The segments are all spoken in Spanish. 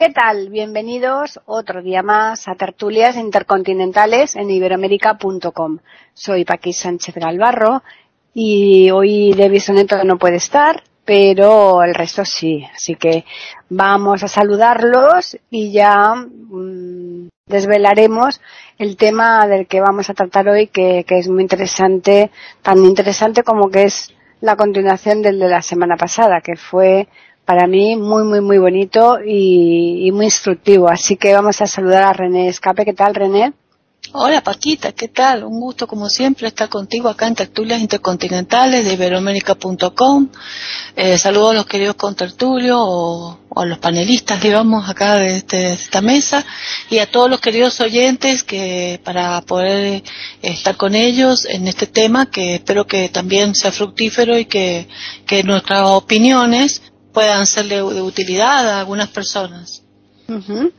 ¿Qué tal? Bienvenidos otro día más a Tertulias Intercontinentales en iberoamérica.com. Soy Paqui Sánchez Galvarro y hoy David Soneto no puede estar, pero el resto sí. Así que vamos a saludarlos y ya mmm, desvelaremos el tema del que vamos a tratar hoy, que, que es muy interesante, tan interesante como que es la continuación del de la semana pasada, que fue para mí muy, muy, muy bonito y, muy instructivo. Así que vamos a saludar a René Escape. ¿Qué tal, René? Hola, Paquita, ¿qué tal? Un gusto, como siempre, estar contigo acá en Tertulias Intercontinentales de Iberoamérica.com. Eh, saludo a los queridos contertulios o, o, a los panelistas, digamos, acá de, este, de, esta mesa y a todos los queridos oyentes que para poder estar con ellos en este tema que espero que también sea fructífero y que nuestras opiniones puedan ser de, utilidad a algunas personas. Uh -huh.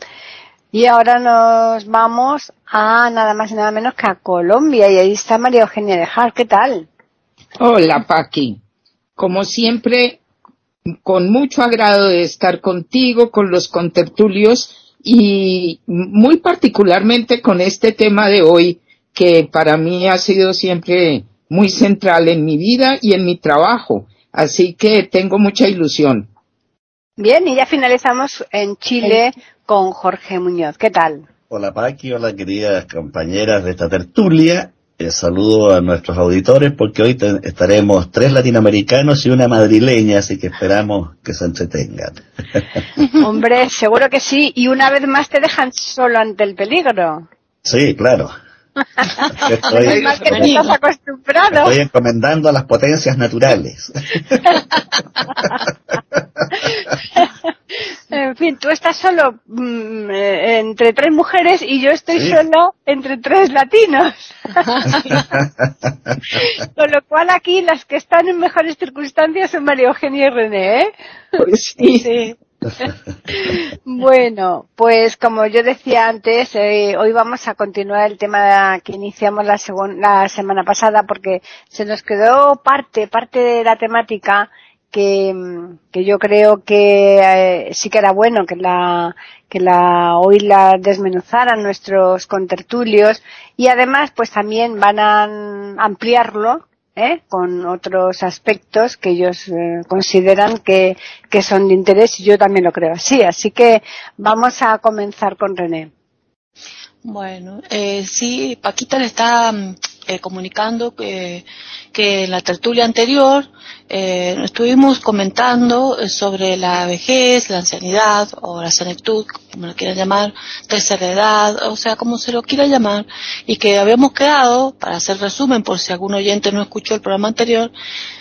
Y ahora nos vamos a nada más y nada menos que a Colombia y ahí está María Eugenia de Jar. ¿Qué tal? Hola, Paqui. Como siempre, con mucho agrado de estar contigo, con los contertulios y muy particularmente con este tema de hoy que para mí ha sido siempre muy central en mi vida y en mi trabajo Así que tengo mucha ilusión. Bien, y ya finalizamos en Chile con Jorge Muñoz. ¿Qué tal? Hola Paqui, hola queridas compañeras de esta tertulia. Eh, saludo a nuestros auditores porque hoy estaremos tres latinoamericanos y una madrileña, así que esperamos que se entretengan. Hombre, seguro que sí. Y una vez más te dejan solo ante el peligro. Sí, claro. Estoy, es mal que te estás acostumbrado. Estoy encomendando a las potencias naturales. en fin, tú estás solo mmm, entre tres mujeres y yo estoy ¿Sí? solo entre tres latinos. Con lo cual aquí las que están en mejores circunstancias son María Eugenia y René, ¿eh? Pues sí. sí. Bueno, pues como yo decía antes, eh, hoy vamos a continuar el tema que iniciamos la, la semana pasada porque se nos quedó parte, parte de la temática que, que yo creo que eh, sí que era bueno que la, que la hoy la desmenuzaran nuestros contertulios y además pues también van a ampliarlo ¿eh? con otros aspectos que ellos eh, consideran que, que son de interés y yo también lo creo así. Así que vamos a comenzar con René. Bueno, eh, sí, Paquita le está eh, comunicando que, que en la tertulia anterior eh, estuvimos comentando sobre la vejez, la ancianidad o la senectud, como lo quieran llamar, tercera edad, o sea, como se lo quiera llamar, y que habíamos quedado, para hacer resumen por si algún oyente no escuchó el programa anterior,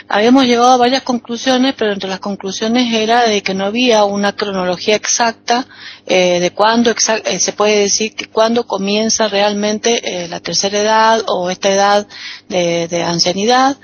habíamos llegado a varias conclusiones, pero entre las conclusiones era de que no había una cronología exacta eh, de cuándo exact eh, se puede decir que cuándo comienza realmente eh, la tercera edad o esta edad de, de ancianidad,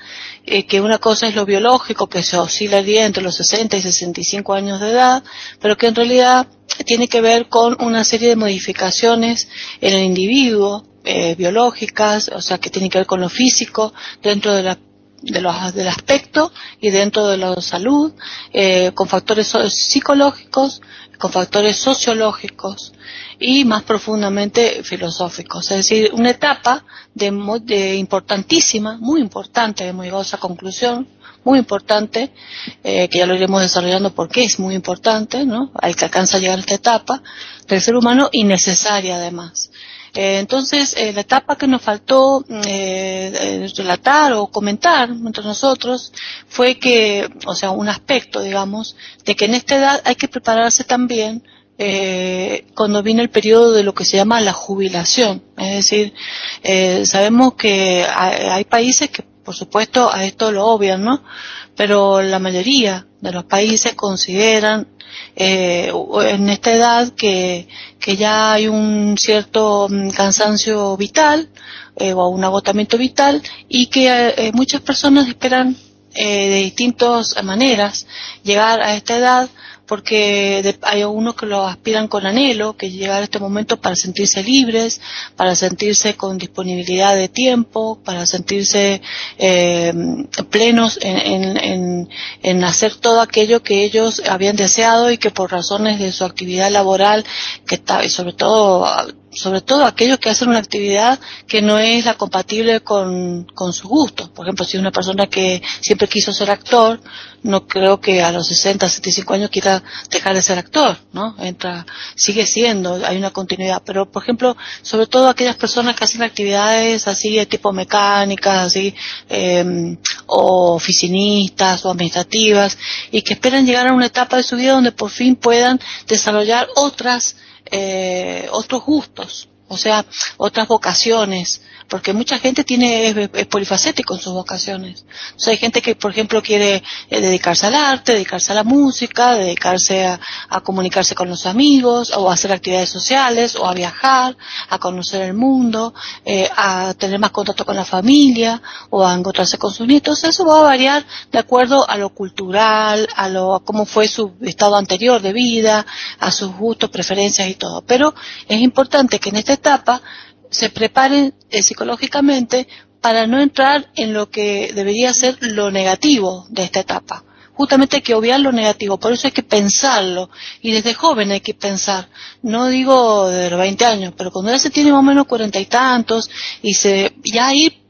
eh, que una cosa es lo biológico, que se oscilaría entre los 60 y 65 años de edad, pero que en realidad tiene que ver con una serie de modificaciones en el individuo, eh, biológicas, o sea, que tiene que ver con lo físico, dentro de la de los, del aspecto y dentro de la salud, eh, con factores psicológicos, con factores sociológicos y más profundamente filosóficos. Es decir, una etapa de, de importantísima, muy importante, hemos llegado a esa conclusión, muy importante, eh, que ya lo iremos desarrollando porque es muy importante, ¿no? Hay que alcanza a llegar a esta etapa del ser humano y necesaria además. Eh, entonces, eh, la etapa que nos faltó eh, relatar o comentar entre nosotros fue que, o sea, un aspecto, digamos, de que en esta edad hay que prepararse también eh, cuando viene el periodo de lo que se llama la jubilación. Es decir, eh, sabemos que hay, hay países que por supuesto a esto lo obvian, ¿no? Pero la mayoría de los países consideran eh, en esta edad que, que ya hay un cierto mm, cansancio vital eh, o un agotamiento vital y que eh, muchas personas esperan eh, de distintas maneras llegar a esta edad porque hay algunos que lo aspiran con anhelo, que llegar a este momento para sentirse libres, para sentirse con disponibilidad de tiempo, para sentirse eh, plenos en, en, en, hacer todo aquello que ellos habían deseado y que por razones de su actividad laboral, que está, y sobre todo sobre todo aquellos que hacen una actividad que no es la compatible con, con su gusto. Por ejemplo, si una persona que siempre quiso ser actor, no creo que a los 60, 65 años quiera dejar de ser actor, ¿no? Entra, sigue siendo, hay una continuidad. Pero, por ejemplo, sobre todo aquellas personas que hacen actividades así de tipo mecánicas, así, eh, o oficinistas o administrativas, y que esperan llegar a una etapa de su vida donde por fin puedan desarrollar otras eh, otros gustos, o sea, otras vocaciones, porque mucha gente tiene es, polifacético en sus vocaciones. Sea, hay gente que, por ejemplo, quiere eh, dedicarse al arte, dedicarse a la música, dedicarse a, comunicarse con los amigos, o a hacer actividades sociales, o a viajar, a conocer el mundo, eh, a tener más contacto con la familia, o a encontrarse con sus nietos. Eso va a variar de acuerdo a lo cultural, a lo a cómo fue su estado anterior de vida, a sus gustos, preferencias y todo. Pero es importante que en esta etapa se preparen eh, psicológicamente para no entrar en lo que debería ser lo negativo de esta etapa. Justamente hay que obviar lo negativo, por eso hay que pensarlo, y desde joven hay que pensar, no digo de los 20 años, pero cuando ya se tiene más o menos cuarenta y tantos, y se, ya ir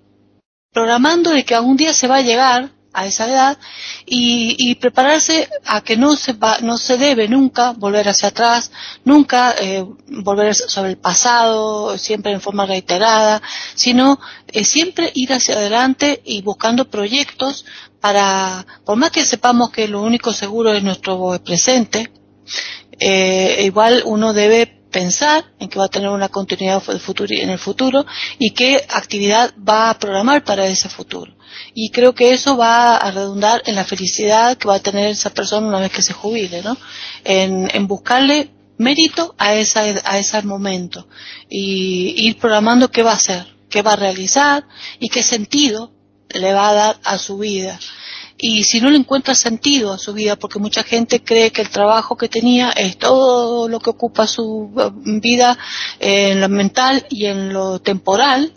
programando de que algún día se va a llegar a esa edad y, prepararse a que no se va, no se debe nunca volver hacia atrás, nunca eh, volver sobre el pasado, siempre en forma reiterada, sino eh, siempre ir hacia adelante y buscando proyectos para, por más que sepamos que lo único seguro es nuestro presente, eh, igual uno debe pensar en que va a tener una continuidad en el futuro y qué actividad va a programar para ese futuro y creo que eso va a redundar en la felicidad que va a tener esa persona una vez que se jubile, ¿no? En, buscarle mérito a, esa, a ese momento y ir programando qué va a hacer, qué va a realizar y qué sentido le va a dar a su vida. Y si no le encuentra sentido a su vida, porque mucha gente cree que el trabajo que tenía es todo lo que ocupa su eh, vida en lo mental y en lo temporal,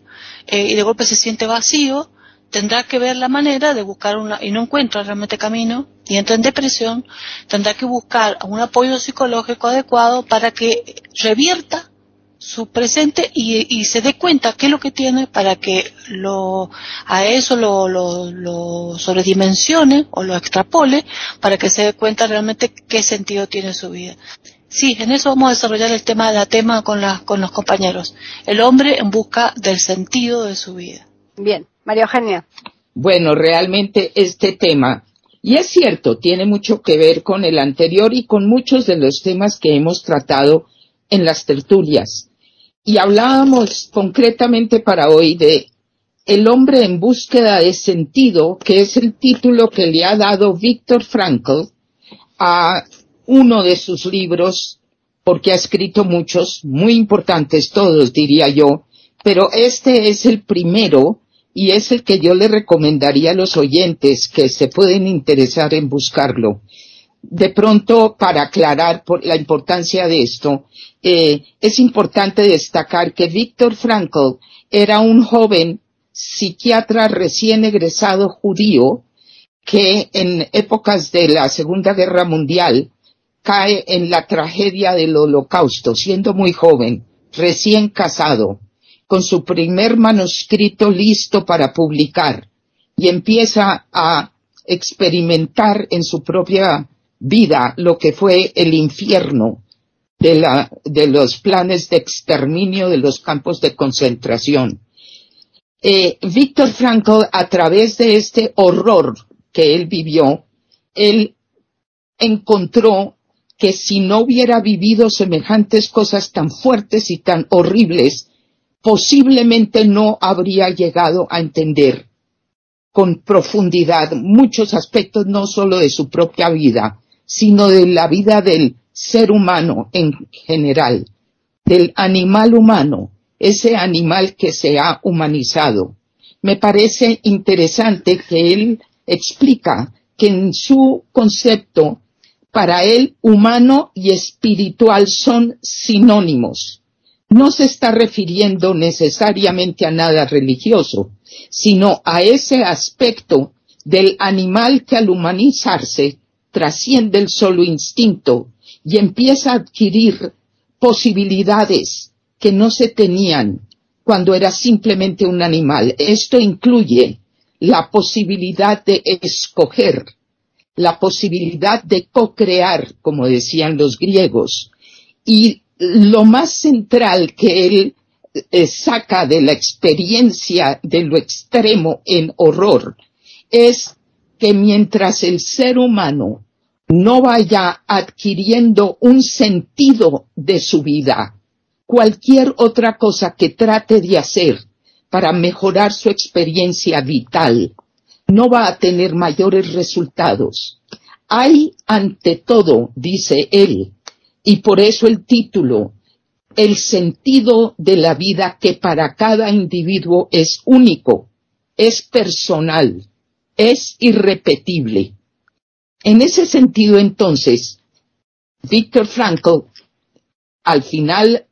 eh, y de golpe se siente vacío, tendrá que ver la manera de buscar una, y no encuentra realmente camino, y entra en depresión, tendrá que buscar un apoyo psicológico adecuado para que revierta su presente y, se dé cuenta qué es lo que tiene para que lo, a eso lo, lo, sobredimensione o lo extrapole para que se dé cuenta realmente qué sentido tiene su vida. Sí, en eso vamos a desarrollar el tema, la tema con, con los compañeros. El hombre en busca del sentido de su vida. Bien, María Eugenia. Bueno, realmente este tema, y es cierto, tiene mucho que ver con el anterior y con muchos de los temas que hemos tratado en las tertulias. Y hablábamos concretamente para hoy de El hombre en búsqueda de sentido, que es el título que le ha dado Víctor Frankl a uno de sus libros, porque ha escrito muchos, muy importantes todos, diría yo, pero este es el primero y es el que yo le recomendaría a los oyentes que se pueden interesar en buscarlo. De pronto, para aclarar la importancia de esto, eh, es importante destacar que Víctor Frankl era un joven psiquiatra recién egresado judío que en épocas de la Segunda Guerra Mundial cae en la tragedia del holocausto, siendo muy joven, recién casado con su primer manuscrito listo para publicar y empieza a experimentar en su propia vida lo que fue el infierno de, la, de los planes de exterminio de los campos de concentración. Eh, Víctor Frankl, a través de este horror que él vivió, él encontró que si no hubiera vivido semejantes cosas tan fuertes y tan horribles, posiblemente no habría llegado a entender con profundidad muchos aspectos no solo de su propia vida, sino de la vida del ser humano en general, del animal humano, ese animal que se ha humanizado. Me parece interesante que él explica que en su concepto, para él humano y espiritual son sinónimos. No se está refiriendo necesariamente a nada religioso, sino a ese aspecto del animal que al humanizarse trasciende el solo instinto y empieza a adquirir posibilidades que no se tenían cuando era simplemente un animal. Esto incluye la posibilidad de escoger, la posibilidad de co-crear, como decían los griegos, y lo más central que él eh, saca de la experiencia de lo extremo en horror es que mientras el ser humano no vaya adquiriendo un sentido de su vida, cualquier otra cosa que trate de hacer para mejorar su experiencia vital no va a tener mayores resultados. Hay ante todo, dice él, y por eso el título, el sentido de la vida que para cada individuo es único, es personal, es irrepetible. En ese sentido, entonces, Víctor Frankl, al final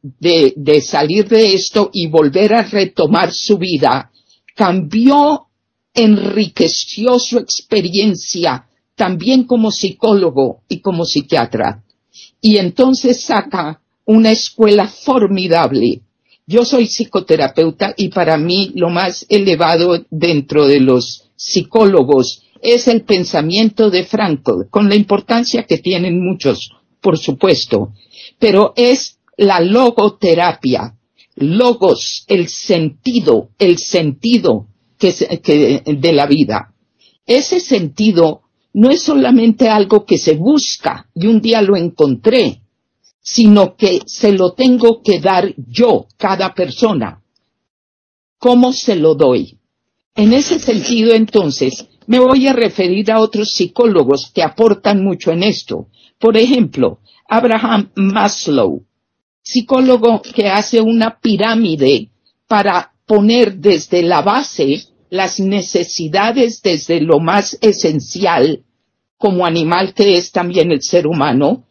de, de, salir de esto y volver a retomar su vida, cambió, enriqueció su experiencia también como psicólogo y como psiquiatra. Y entonces saca una escuela formidable. Yo soy psicoterapeuta y para mí lo más elevado dentro de los psicólogos es el pensamiento de Frankl, con la importancia que tienen muchos, por supuesto, pero es la logoterapia, logos, el sentido, el sentido que, de la vida. Ese sentido no es solamente algo que se busca y un día lo encontré, sino que se lo tengo que dar yo, cada persona. ¿Cómo se lo doy? En ese sentido, entonces, me voy a referir a otros psicólogos que aportan mucho en esto. Por ejemplo, Abraham Maslow, psicólogo que hace una pirámide para poner desde la base las necesidades desde lo más esencial, como animal que es también el ser humano,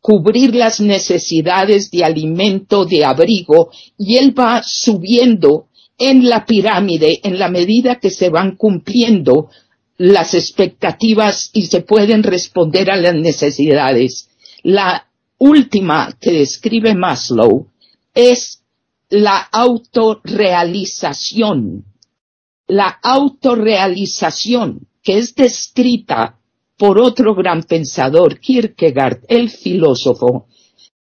cubrir las necesidades de alimento, de abrigo, y él va subiendo en la pirámide en la medida que se van cumpliendo las expectativas y se pueden responder a las necesidades. La última que describe Maslow es la autorrealización. La autorrealización que es descrita por otro gran pensador, Kierkegaard, el filósofo,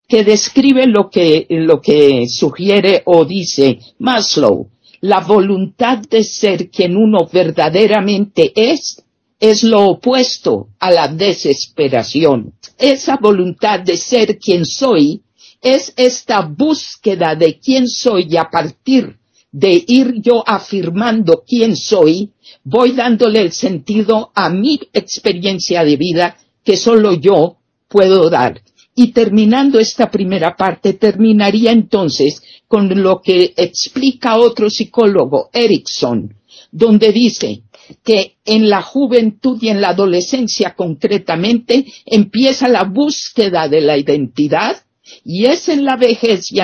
que describe lo que, lo que sugiere o dice Maslow. La voluntad de ser quien uno verdaderamente es es lo opuesto a la desesperación. Esa voluntad de ser quien soy es esta búsqueda de quién soy y a partir de ir yo afirmando quién soy, voy dándole el sentido a mi experiencia de vida que solo yo puedo dar. Y terminando esta primera parte, terminaría entonces con lo que explica otro psicólogo, Erickson, donde dice que en la juventud y en la adolescencia concretamente empieza la búsqueda de la identidad y es en la vejez y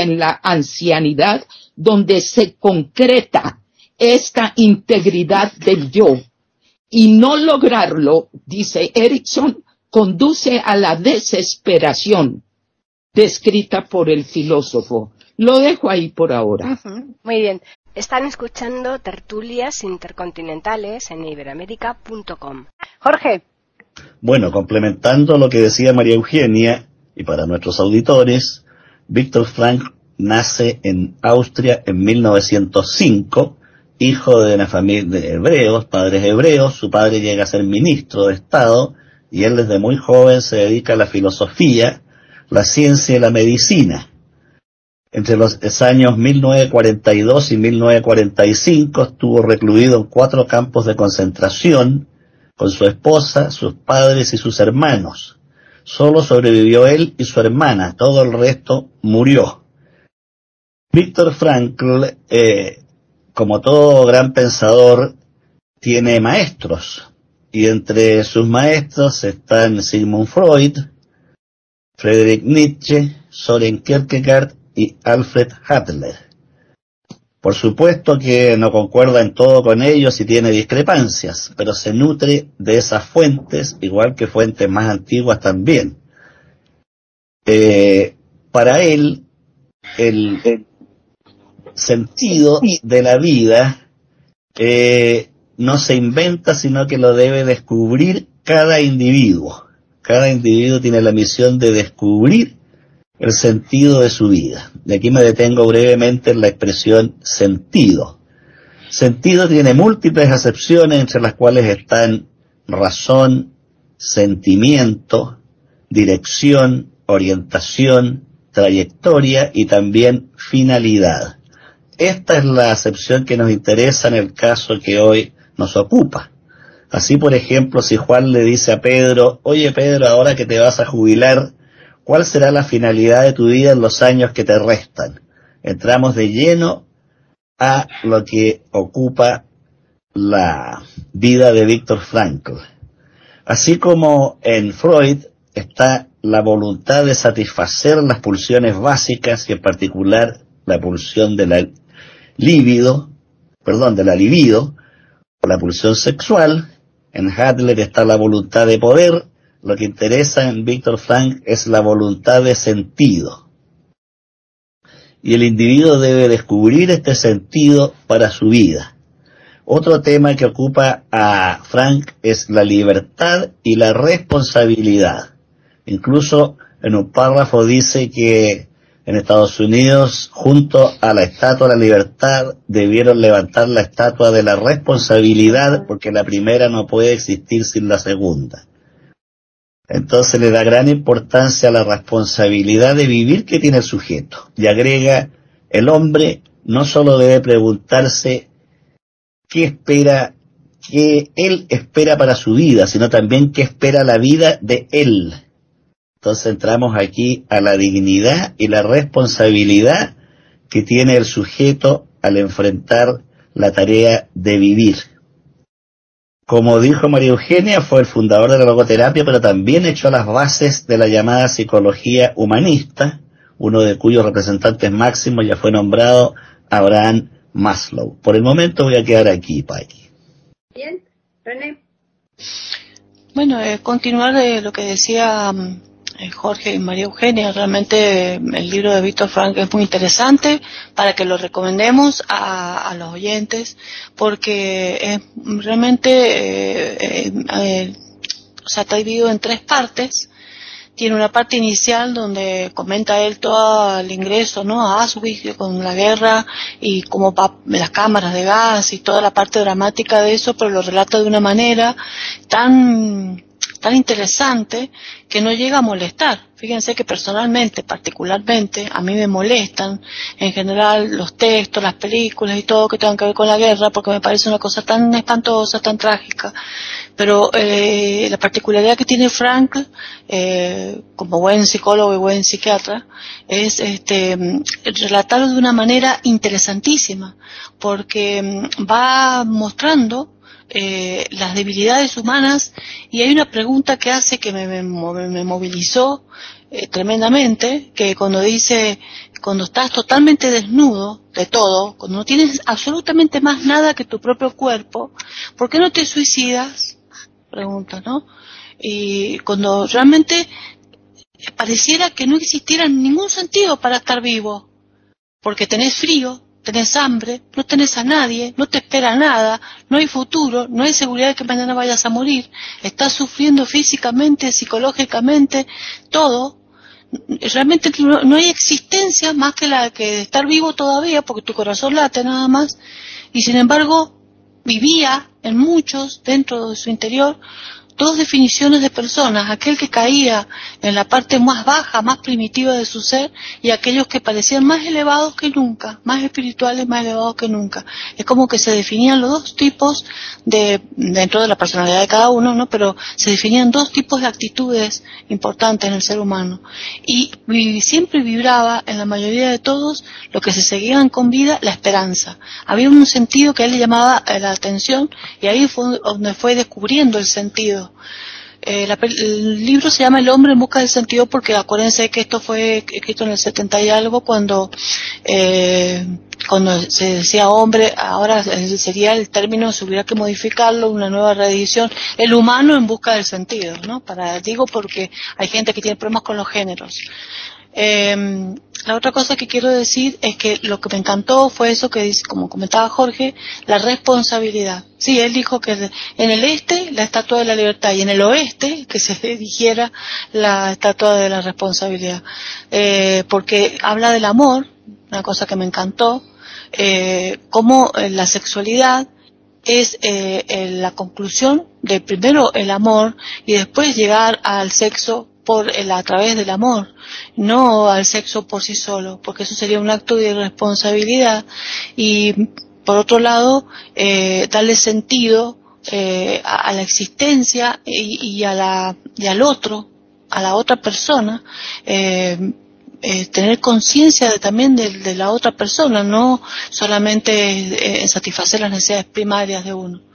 en la ancianidad donde se concreta esta integridad del yo. Y no lograrlo, dice Erickson, conduce a la desesperación descrita por el filósofo. Lo dejo ahí por ahora. Muy bien. Están escuchando tertulias intercontinentales en iberamérica.com. Jorge. Bueno, complementando lo que decía María Eugenia, y para nuestros auditores, Víctor Frank nace en Austria en 1905, hijo de una familia de hebreos, padres hebreos, su padre llega a ser ministro de Estado y él desde muy joven se dedica a la filosofía, la ciencia y la medicina. Entre los años 1942 y 1945 estuvo recluido en cuatro campos de concentración con su esposa, sus padres y sus hermanos. Solo sobrevivió él y su hermana, todo el resto murió. Víctor Frankl, eh, como todo gran pensador, tiene maestros, y entre sus maestros están Sigmund Freud, Friedrich Nietzsche, Soren Kierkegaard y Alfred Hadler. Por supuesto que no concuerda en todo con ellos y tiene discrepancias, pero se nutre de esas fuentes, igual que fuentes más antiguas también. Eh, para él, el, sentido de la vida eh, no se inventa, sino que lo debe descubrir cada individuo. Cada individuo tiene la misión de descubrir el sentido de su vida. De aquí me detengo brevemente en la expresión sentido. Sentido tiene múltiples acepciones entre las cuales están razón, sentimiento, dirección, orientación, trayectoria y también finalidad. Esta es la acepción que nos interesa en el caso que hoy nos ocupa. Así, por ejemplo, si Juan le dice a Pedro, oye Pedro, ahora que te vas a jubilar, ¿Cuál será la finalidad de tu vida en los años que te restan? Entramos de lleno a lo que ocupa la vida de Víctor Frankl. Así como en Freud está la voluntad de satisfacer las pulsiones básicas y en particular la pulsión de la libido, perdón, de la libido, o la pulsión sexual, en Hadler está la voluntad de poder lo que interesa en Víctor Frank es la voluntad de sentido. Y el individuo debe descubrir este sentido para su vida. Otro tema que ocupa a Frank es la libertad y la responsabilidad. Incluso en un párrafo dice que en Estados Unidos, junto a la estatua de la libertad, debieron levantar la estatua de la responsabilidad porque la primera no puede existir sin la segunda. Entonces le da gran importancia a la responsabilidad de vivir que tiene el sujeto. Y agrega, el hombre no solo debe preguntarse qué espera, qué él espera para su vida, sino también qué espera la vida de él. Entonces entramos aquí a la dignidad y la responsabilidad que tiene el sujeto al enfrentar la tarea de vivir. Como dijo María Eugenia, fue el fundador de la logoterapia, pero también echó las bases de la llamada psicología humanista, uno de cuyos representantes máximos ya fue nombrado Abraham Maslow. Por el momento voy a quedar aquí, Paqui. Bien, René. Bueno, eh, continuar de lo que decía mm, eh, Jorge y María Eugenia. Realmente el libro de Víctor Frank es muy interesante para que lo recomendemos a, los oyentes porque es realmente, eh, eh, o sea, está dividido en tres partes. Tiene una parte inicial donde comenta él todo el ingreso, ¿no? A Auschwitz con la guerra y como las cámaras de gas y toda la parte dramática de eso, pero lo relata de una manera tan tan interesante que no llega a molestar. Fíjense que personalmente, particularmente, a mí me molestan en general los textos, las películas y todo que tengan que ver con la guerra porque me parece una cosa tan espantosa, tan trágica. Pero eh, la particularidad que tiene Frank, eh, como buen psicólogo y buen psiquiatra, es este, relatarlo de una manera interesantísima porque mm, va mostrando eh, las debilidades humanas y hay una pregunta que hace que me, movilizó eh, tremendamente, que cuando dice, cuando estás totalmente desnudo de todo, cuando no tienes absolutamente más nada que tu propio cuerpo, ¿por qué no te suicidas? Pregunta, ¿no? Y cuando realmente pareciera que no existiera ningún sentido para estar vivo, porque tenés frío, tenés hambre, no tenés a nadie, no te espera nada, no hay futuro, no hay seguridad de que mañana vayas a morir, estás sufriendo físicamente, psicológicamente, todo. Realmente no, hay existencia más que la que estar vivo todavía, porque tu corazón late nada más, y sin embargo vivía en muchos, dentro de su interior, dos definiciones de personas, aquel que caía en la parte más baja, más primitiva de su ser, y aquellos que parecían más elevados que nunca, más espirituales, más elevados que nunca. Es como que se definían los dos tipos de, dentro de la personalidad de cada uno, ¿no? Pero se definían dos tipos de actitudes importantes en el ser humano. Y siempre vibraba en la mayoría de todos lo que se seguían con vida, la esperanza. Había un sentido que él le llamaba la atención y ahí fue donde fue descubriendo el sentido. Eh, el libro se llama El hombre en busca del sentido porque acuérdense que esto fue escrito en el 70 y algo cuando eh, cuando se decía hombre, ahora sería el término, se hubiera que modificarlo, una nueva reedición, el humano en busca del sentido, ¿no? Para, digo porque hay gente que tiene problemas con los géneros. Eh, la otra cosa que quiero decir es que lo que me encantó fue eso que dice, como comentaba Jorge, la responsabilidad. Sí, él dijo que en el este la estatua de la libertad y en el oeste que se dijera la estatua de la responsabilidad. Eh, porque habla del amor, una cosa que me encantó, eh, cómo eh, la sexualidad es eh, la conclusión de primero el amor y después llegar al sexo por el, a través del amor, no al sexo por sí solo, porque eso sería un acto de irresponsabilidad. Y por otro lado eh, darle sentido eh, a, la existencia y, a la, y al otro, a la otra persona, eh, eh tener conciencia de, también de, la otra persona, no solamente eh, satisfacer las necesidades primarias de uno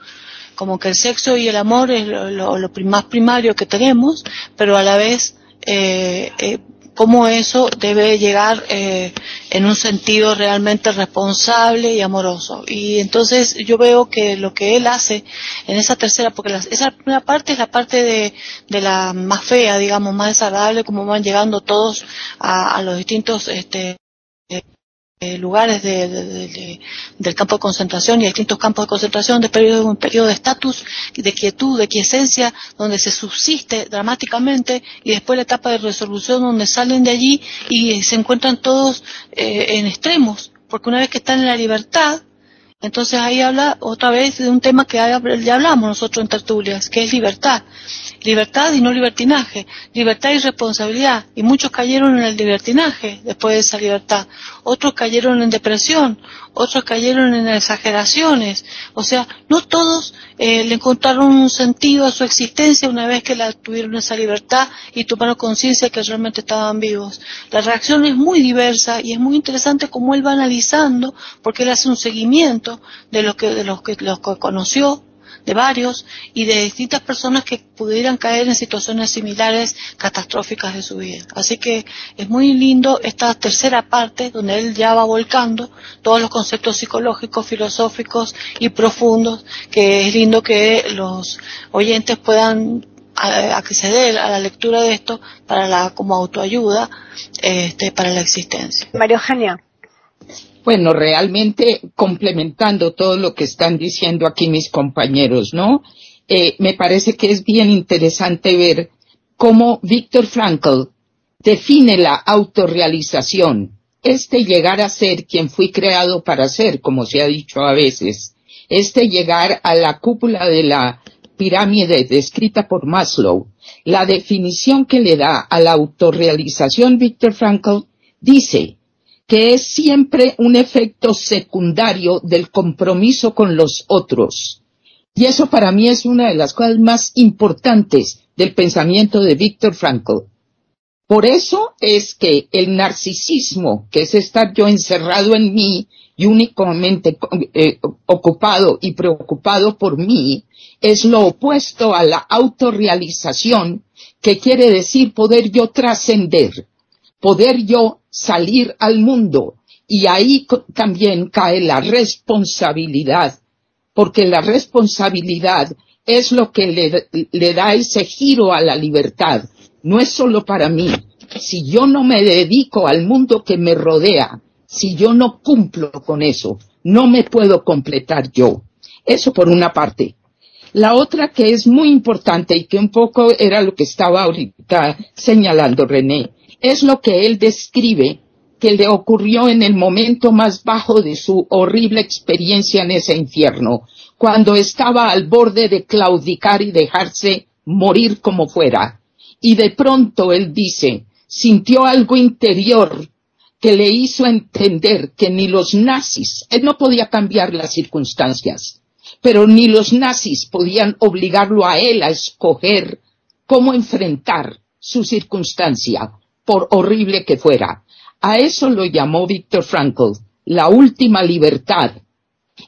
como que el sexo y el amor es lo, más primario que tenemos, pero a la vez eh, eh, cómo eso debe llegar eh, en un sentido realmente responsable y amoroso. Y entonces yo veo que lo que él hace en esa tercera, porque esa primera parte es la parte de, de, la más fea, digamos, más desagradable, como van llegando todos a, a los distintos este, eh, lugares del campo de concentración y distintos campos de concentración de periodo, un periodo de estatus, de quietud, de quiesencia, donde se subsiste dramáticamente y después la etapa de resolución donde salen de allí y se encuentran todos eh, en extremos, porque una vez que están en la libertad, entonces ahí habla otra vez de un tema que ya hablamos nosotros en tertulias, que es libertad. Libertad y no libertinaje, libertad y responsabilidad. Y muchos cayeron en el libertinaje después de esa libertad. Otros cayeron en depresión, otros cayeron en exageraciones. O sea, no todos eh, le encontraron un sentido a su existencia una vez que la tuvieron esa libertad y tomaron conciencia que realmente estaban vivos. La reacción es muy diversa y es muy interesante cómo él va analizando, porque él hace un seguimiento de lo que, de los que, los que conoció, de varios y de distintas personas que pudieran caer en situaciones similares catastróficas de su vida. Así que es muy lindo esta tercera parte donde él ya va volcando todos los conceptos psicológicos, filosóficos y profundos que es lindo que los oyentes puedan acceder a la lectura de esto para la como autoayuda este, para la existencia. María Eugenia. Bueno, realmente complementando todo lo que están diciendo aquí mis compañeros, ¿no? Eh, me parece que es bien interesante ver cómo Víctor Frankl define la autorrealización, este llegar a ser quien fui creado para ser, como se ha dicho a veces, este llegar a la cúpula de la pirámide descrita por Maslow, la definición que le da a la autorrealización Víctor Frankl dice, que es siempre un efecto secundario del compromiso con los otros. Y eso para mí es una de las cosas más importantes del pensamiento de Víctor Frankl. Por eso es que el narcisismo, que es estar yo encerrado en mí y únicamente eh, ocupado y preocupado por mí, es lo opuesto a la autorrealización, que quiere decir poder yo trascender, poder yo salir al mundo. Y ahí también cae la responsabilidad, porque la responsabilidad es lo que le, da ese giro a la libertad. No es solo para mí. Si yo no me dedico al mundo que me rodea, si yo no cumplo con eso, no me puedo completar yo. Eso por una parte. La otra que es muy importante y que un poco era lo que estaba ahorita señalando René, es lo que él describe que le ocurrió en el momento más bajo de su horrible experiencia en ese infierno, cuando estaba al borde de claudicar y dejarse morir como fuera. Y de pronto él dice, sintió algo interior que le hizo entender que ni los nazis, él no podía cambiar las circunstancias, pero ni los nazis podían obligarlo a él a escoger cómo enfrentar su circunstancia, por horrible que fuera. A eso lo llamó Víctor Frankl, la última libertad.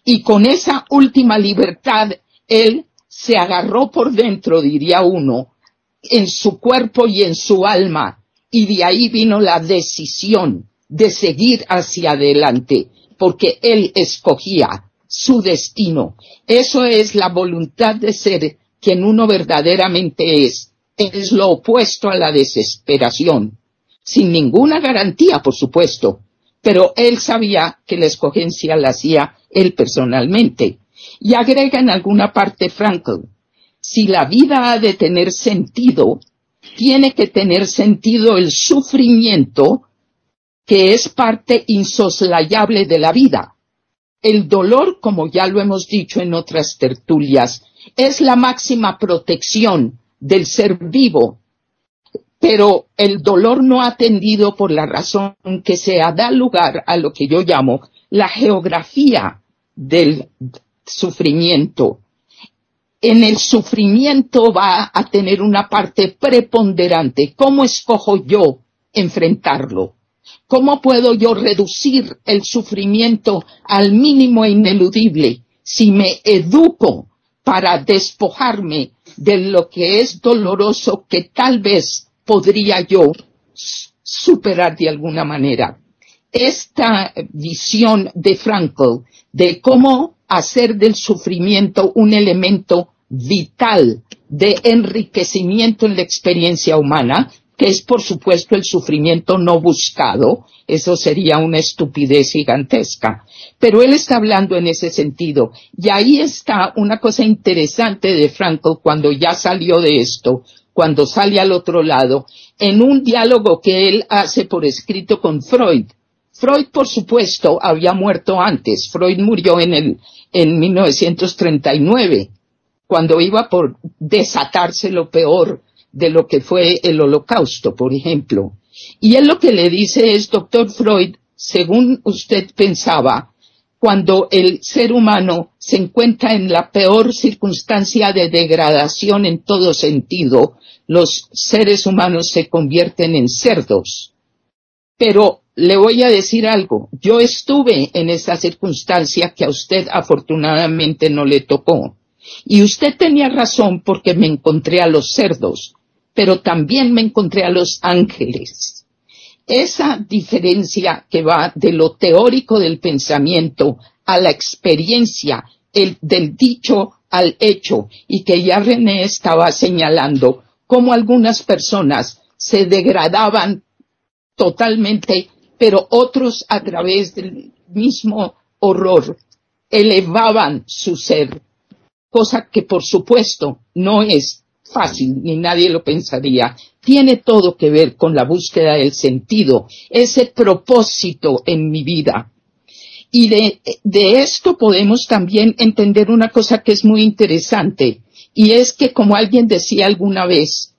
Y con esa última libertad, él se agarró por dentro, diría uno, en su cuerpo y en su alma, y de ahí vino la decisión de seguir hacia adelante, porque él escogía su destino. Eso es la voluntad de ser quien uno verdaderamente es, es lo opuesto a la desesperación, sin ninguna garantía, por supuesto, pero él sabía que la escogencia la hacía él personalmente. Y agrega en alguna parte Frankl, si la vida ha de tener sentido, tiene que tener sentido el sufrimiento que es parte insoslayable de la vida. El dolor, como ya lo hemos dicho en otras tertulias, es la máxima protección del ser vivo, pero el dolor no atendido por la razón que sea da lugar a lo que yo llamo la geografía del sufrimiento. En el sufrimiento va a tener una parte preponderante. ¿Cómo escojo yo enfrentarlo? ¿Cómo puedo yo reducir el sufrimiento al mínimo e ineludible si me educo para despojarme de lo que es doloroso que tal vez podría yo superar de alguna manera. Esta visión de Frankl de cómo hacer del sufrimiento un elemento vital de enriquecimiento en la experiencia humana, que es por supuesto el sufrimiento no buscado, eso sería una estupidez gigantesca. Pero él está hablando en ese sentido. Y ahí está una cosa interesante de Frankl cuando ya salió de esto, cuando sale al otro lado, en un diálogo que él hace por escrito con Freud. Freud, por supuesto, había muerto antes. Freud murió en el, en 1939, cuando iba por desatarse lo peor de lo que fue el holocausto, por ejemplo. Y él lo que le dice es, doctor Freud, según usted pensaba, cuando el ser humano se encuentra en la peor circunstancia de degradación en todo sentido, los seres humanos se convierten en cerdos. Pero le voy a decir algo, yo estuve en esa circunstancia que a usted afortunadamente no le tocó. Y usted tenía razón porque me encontré a los cerdos, pero también me encontré a los ángeles. Esa diferencia que va de lo teórico del pensamiento a la experiencia, el, del dicho al hecho, y que ya René estaba señalando cómo algunas personas se degradaban totalmente, pero otros a través del mismo horror elevaban su ser, cosa que por supuesto no es fácil, ni nadie lo pensaría. Tiene todo que ver con la búsqueda del sentido, ese propósito en mi vida. Y de, esto podemos también entender una cosa que es muy interesante, y es que, como alguien decía alguna vez,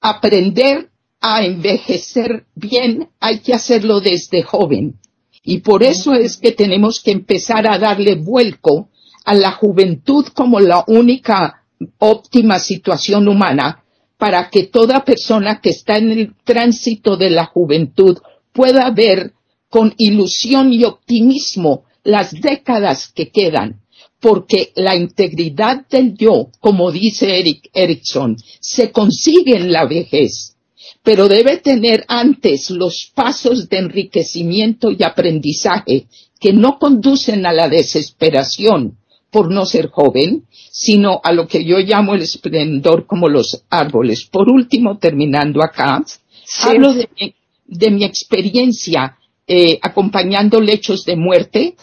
aprender a envejecer bien hay que hacerlo desde joven. Y por eso es que tenemos que empezar a darle vuelco a la juventud como la única óptima situación humana para que toda persona que está en el tránsito de la juventud pueda ver con ilusión y optimismo las décadas que quedan, porque la integridad del yo, como dice Eric Erickson, se consigue en la vejez, pero debe tener antes los pasos de enriquecimiento y aprendizaje que no conducen a la desesperación por no ser joven, sino a lo que yo llamo el esplendor como los árboles. Por último, terminando acá, hablo de mi, experiencia eh, acompañando lechos de muerte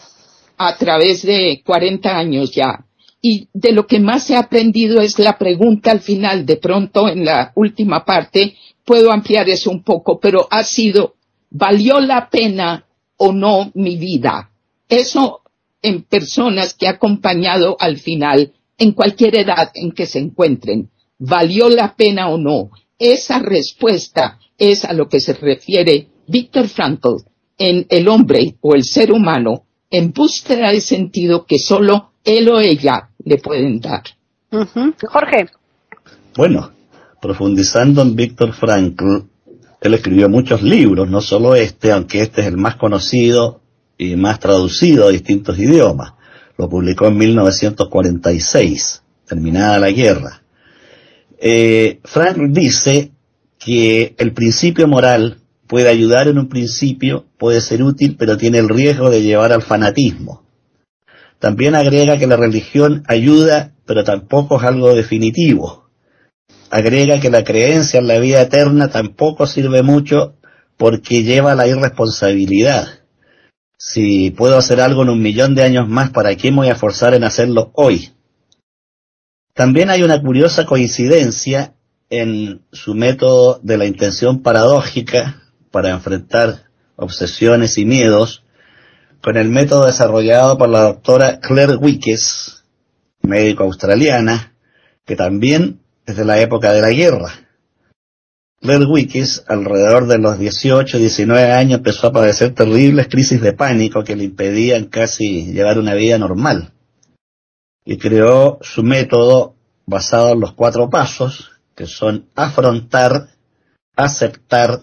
a través de 40 años ya. Y de lo que más he aprendido es la pregunta al final, de pronto en la última parte, puedo ampliar eso un poco, pero ha sido, ¿valió la pena o no mi vida? Eso en personas que he acompañado al final en cualquier edad en que se encuentren. valió la pena o no. Esa respuesta es a lo que se refiere Víctor Frankl en el hombre o el ser humano en búsqueda de sentido que solo él o ella le pueden dar. Jorge. Bueno, profundizando en Víctor Frankl, él escribió muchos libros, no solo este, aunque este es el más conocido y más traducido a distintos idiomas. Lo publicó en 1946, terminada la guerra. Eh, Frankl dice que el principio moral puede ayudar en un principio, puede ser útil, pero tiene el riesgo de llevar al fanatismo. También agrega que la religión ayuda, pero tampoco es algo definitivo. Agrega que la creencia en la vida eterna tampoco sirve mucho porque lleva la irresponsabilidad. Si puedo hacer algo en un millón de años más, ¿para qué me voy a forzar en hacerlo hoy? También hay una curiosa coincidencia en su método de la intención paradójica para enfrentar obsesiones y miedos con el método desarrollado por la doctora Claire Wickes, médico australiana, que también es de la época de la guerra. Wickes, alrededor de los 18, 19 años, empezó a padecer terribles crisis de pánico que le impedían casi llevar una vida normal. Y creó su método basado en los cuatro pasos, que son afrontar, aceptar,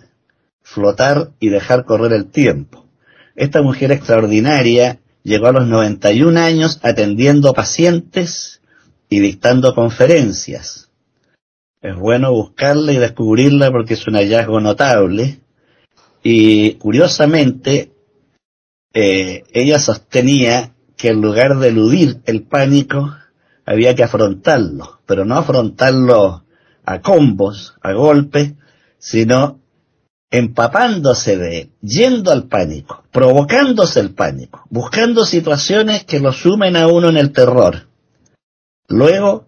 flotar y dejar correr el tiempo. Esta mujer extraordinaria llegó a los 91 años atendiendo pacientes y dictando conferencias. Es bueno buscarla y descubrirla porque es un hallazgo notable. Y curiosamente, eh, ella sostenía que en lugar de eludir el pánico, había que afrontarlo, pero no afrontarlo a combos, a golpes, sino empapándose de él, yendo al pánico, provocándose el pánico, buscando situaciones que lo sumen a uno en el terror. Luego,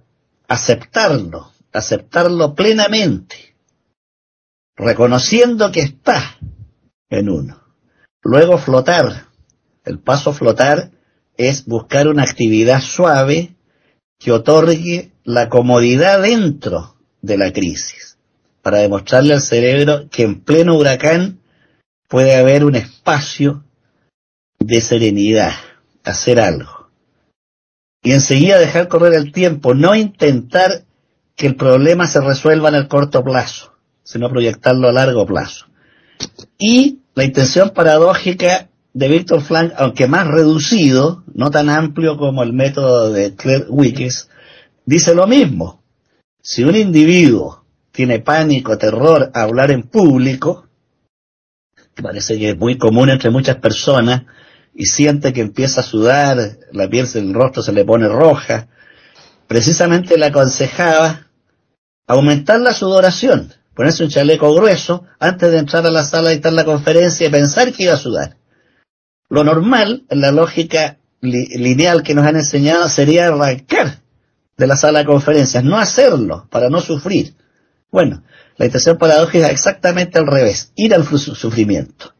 aceptarlo, aceptarlo plenamente, reconociendo que está en uno. Luego flotar. El paso flotar es buscar una actividad suave que otorgue la comodidad dentro de la crisis para demostrarle al cerebro que en pleno huracán puede haber un espacio de serenidad, hacer algo. Y enseguida dejar correr el tiempo, no intentar que el problema se resuelva en el corto plazo, sino proyectarlo a largo plazo. Y la intención paradójica de Víctor Frank, aunque más reducido, no tan amplio como el método de Claire Wickes, dice lo mismo. Si un individuo tiene pánico, terror a hablar en público, que parece que es muy común entre muchas personas, y siente que empieza a sudar, la piel del rostro se le pone roja, precisamente le aconsejaba aumentar la sudoración, ponerse un chaleco grueso antes de entrar a la sala y estar la conferencia y pensar que iba a sudar. Lo normal, en la lógica lineal que nos han enseñado, sería arrancar de la sala de conferencias, no hacerlo para no sufrir. Bueno, la intención paradójica es exactamente al revés, ir al sufrimiento,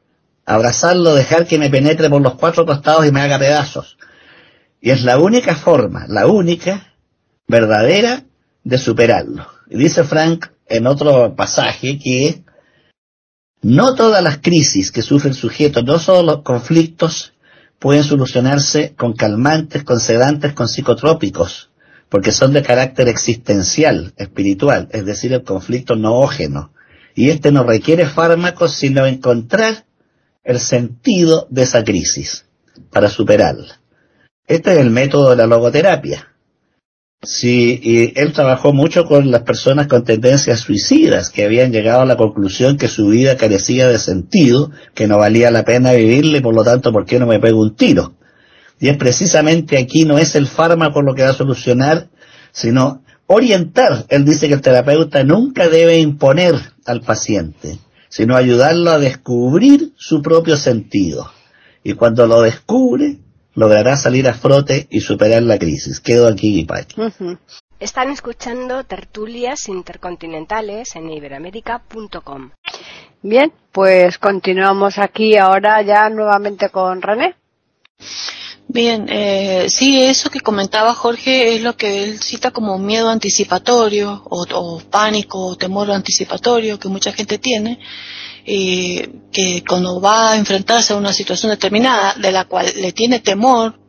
abrazarlo, dejar que me penetre por los cuatro costados y me haga pedazos. Y es la única forma, la única, verdadera, de superarlo. Dice Frank en otro pasaje que no todas las crisis que sufre el sujeto, no solo los conflictos, pueden solucionarse con calmantes, con sedantes, con psicotrópicos porque son de carácter existencial, espiritual, es decir, el conflicto noógeno. Y este no requiere fármacos, sino encontrar el sentido de esa crisis para superarla. Este es el método de la logoterapia. Sí, y él trabajó mucho con las personas con tendencias suicidas que habían llegado a la conclusión que su vida carecía de sentido, que no valía la pena vivirle, por lo tanto, ¿por qué no me pego un tiro? Y es precisamente aquí no es el fármaco lo que va a solucionar, sino orientar. Él dice que el terapeuta nunca debe imponer al paciente, sino ayudarlo a descubrir su propio sentido. Y cuando lo descubre, logrará salir a frote y superar la crisis. Quedo aquí, Paqui. Están escuchando tertulias intercontinentales en iberamérica.com. Bien, pues continuamos aquí ahora ya nuevamente con René. Bien, eh, sí, eso que comentaba Jorge es lo que él cita como miedo anticipatorio o, pánico o temor anticipatorio que mucha gente tiene, y que cuando va a enfrentarse a una situación determinada de la cual le tiene temor,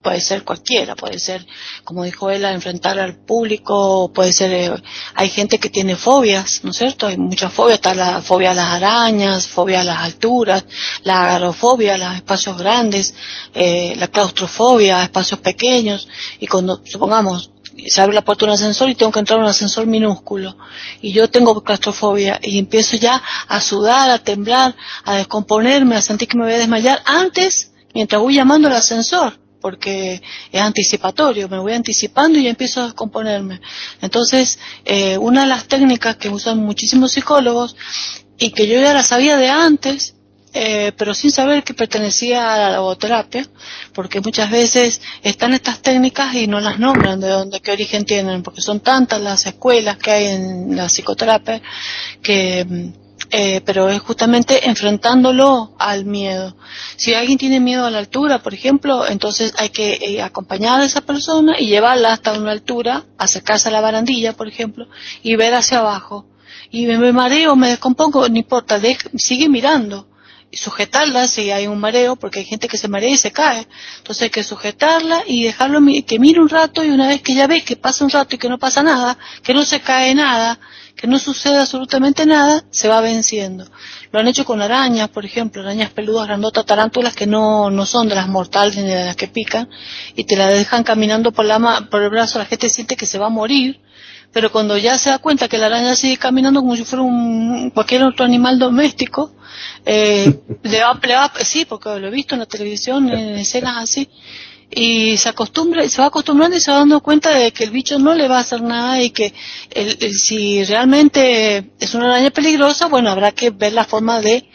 puede ser cualquiera, puede ser, como dijo él, enfrentar al público, puede ser, eh, hay gente que tiene fobias, ¿no es cierto? Hay muchas fobias, está la fobia a las arañas, fobia a las alturas, la agarofobia a los espacios grandes, eh, la claustrofobia a espacios pequeños, y cuando, supongamos, se abre la puerta de un ascensor y tengo que entrar a un ascensor minúsculo y yo tengo claustrofobia y empiezo ya a sudar, a temblar, a descomponerme, a sentir que me voy a desmayar antes mientras voy llamando al ascensor porque es anticipatorio, me voy anticipando y empiezo a descomponerme. Entonces, eh, una de las técnicas que usan muchísimos psicólogos y que yo ya la sabía de antes, eh, pero sin saber que pertenecía a la logoterapia, porque muchas veces están estas técnicas y no las nombran de dónde, qué origen tienen, porque son tantas las escuelas que hay en la psicoterapia que mm, eh, pero es justamente enfrentándolo al miedo. Si alguien tiene miedo a la altura, por ejemplo, entonces hay que eh, acompañar a esa persona y llevarla hasta una altura, acercarse a la barandilla, por ejemplo, y ver hacia abajo. Y me, mareo, me descompongo, no importa, sigue mirando sujetarla si hay un mareo, porque hay gente que se marea y se cae. Entonces hay que sujetarla y dejarlo que mire un rato y una vez que ya ve que pasa un rato y que no pasa nada, que no se cae nada, que no sucede absolutamente nada, se va venciendo. Lo han hecho con arañas, por ejemplo, arañas peludas, grandotas, tarántulas que no, no son de las mortales ni de las que pican, y te la dejan caminando por, la, por el brazo, la gente siente que se va a morir, pero cuando ya se da cuenta que la araña sigue caminando como si fuera un, cualquier otro animal doméstico, eh, le, va, le va, sí, porque lo he visto en la televisión, en escenas así, y se acostumbra, se va acostumbrando y se va dando cuenta de que el bicho no le va a hacer nada y que si realmente es una araña peligrosa, bueno, habrá que ver la forma de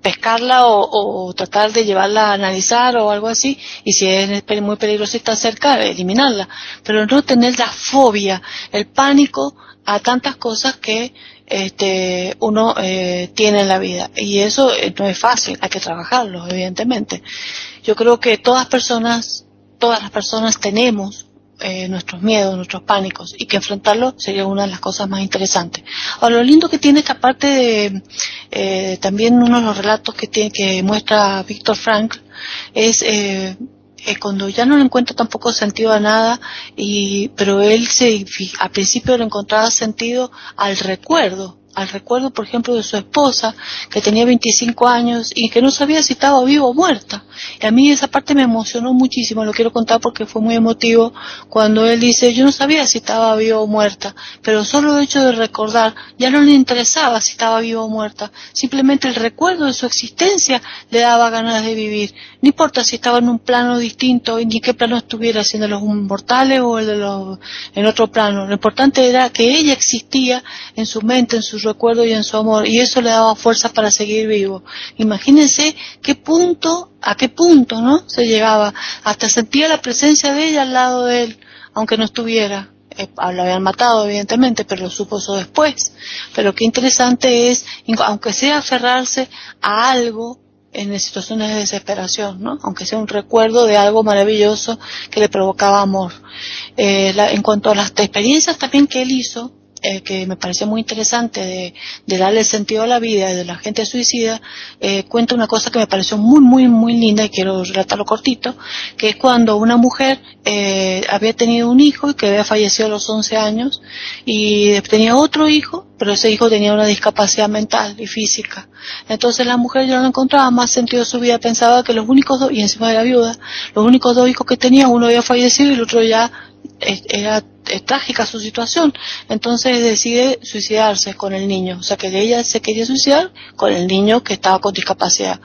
pescarla o, tratar de llevarla a analizar o algo así y si es muy peligrosa y está cerca, eliminarla, pero no tener la fobia, el pánico a tantas cosas que este, uno eh, tiene en la vida y eso eh, no es fácil, hay que trabajarlo, evidentemente. Yo creo que todas personas, todas las personas tenemos eh, nuestros miedos, nuestros pánicos, y que enfrentarlo sería una de las cosas más interesantes. Ahora, lo lindo que tiene esta parte de, eh, también uno de los relatos que tiene, que muestra Víctor Frank, es eh, cuando ya no le encuentra tampoco sentido a nada, y, pero él se, al principio le encontraba sentido al recuerdo, al recuerdo, por ejemplo, de su esposa, que tenía 25 años y que no sabía si estaba viva o muerta. Y a mí esa parte me emocionó muchísimo, lo quiero contar porque fue muy emotivo cuando él dice, yo no sabía si estaba viva o muerta, pero solo el hecho de recordar, ya no le interesaba si estaba viva o muerta, simplemente el recuerdo de su existencia le daba ganas de vivir. No importa si estaba en un plano distinto ni qué plano estuviera, si los mortales o el de los, en otro plano. Lo importante era que ella existía en su mente, en su recuerdo y en su amor, y eso le daba fuerza para seguir vivo. Imagínense qué punto, a qué punto, ¿no? Se llegaba. Hasta sentía la presencia de ella al lado de él, aunque no estuviera. Eh, lo habían matado, evidentemente, pero lo supo eso después. Pero qué interesante es, aunque sea aferrarse a algo en situaciones de desesperación, ¿no? Aunque sea un recuerdo de algo maravilloso que le provocaba amor. Eh, en cuanto a las experiencias también que él hizo, eh, que me pareció muy interesante de, de, darle sentido a la vida de la gente suicida, eh, cuenta una cosa que me pareció muy, muy, muy linda y quiero relatarlo cortito, que es cuando una mujer eh, había tenido un hijo y que había fallecido a los 11 años y tenía otro hijo, pero ese hijo tenía una discapacidad mental y física. Entonces la mujer ya no encontraba más sentido a su vida, pensaba que los únicos dos, y encima de la viuda, los únicos dos hijos que tenía, uno había fallecido y el otro ya era es trágica su situación. Entonces decide suicidarse con el niño. O sea que ella se quería suicidar con el niño que estaba con discapacidad.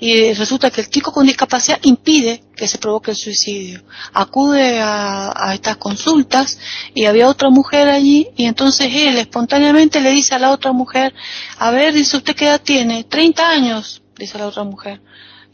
Y resulta que el chico con discapacidad impide que se provoque el suicidio. Acude a, estas consultas y había otra mujer allí y entonces él espontáneamente le dice a la otra mujer, a ver, dice usted qué edad tiene, 30 años, dice la otra mujer.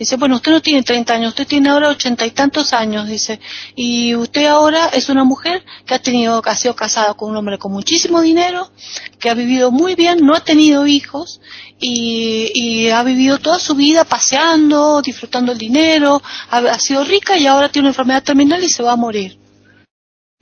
Dice, bueno, usted no tiene 30 años, usted tiene ahora ochenta y tantos años, dice, y usted ahora es una mujer que ha tenido, que ha sido casada con un hombre con muchísimo dinero, que ha vivido muy bien, no ha tenido hijos, y, ha vivido toda su vida paseando, disfrutando el dinero, ha sido rica y ahora tiene una enfermedad terminal y se va a morir.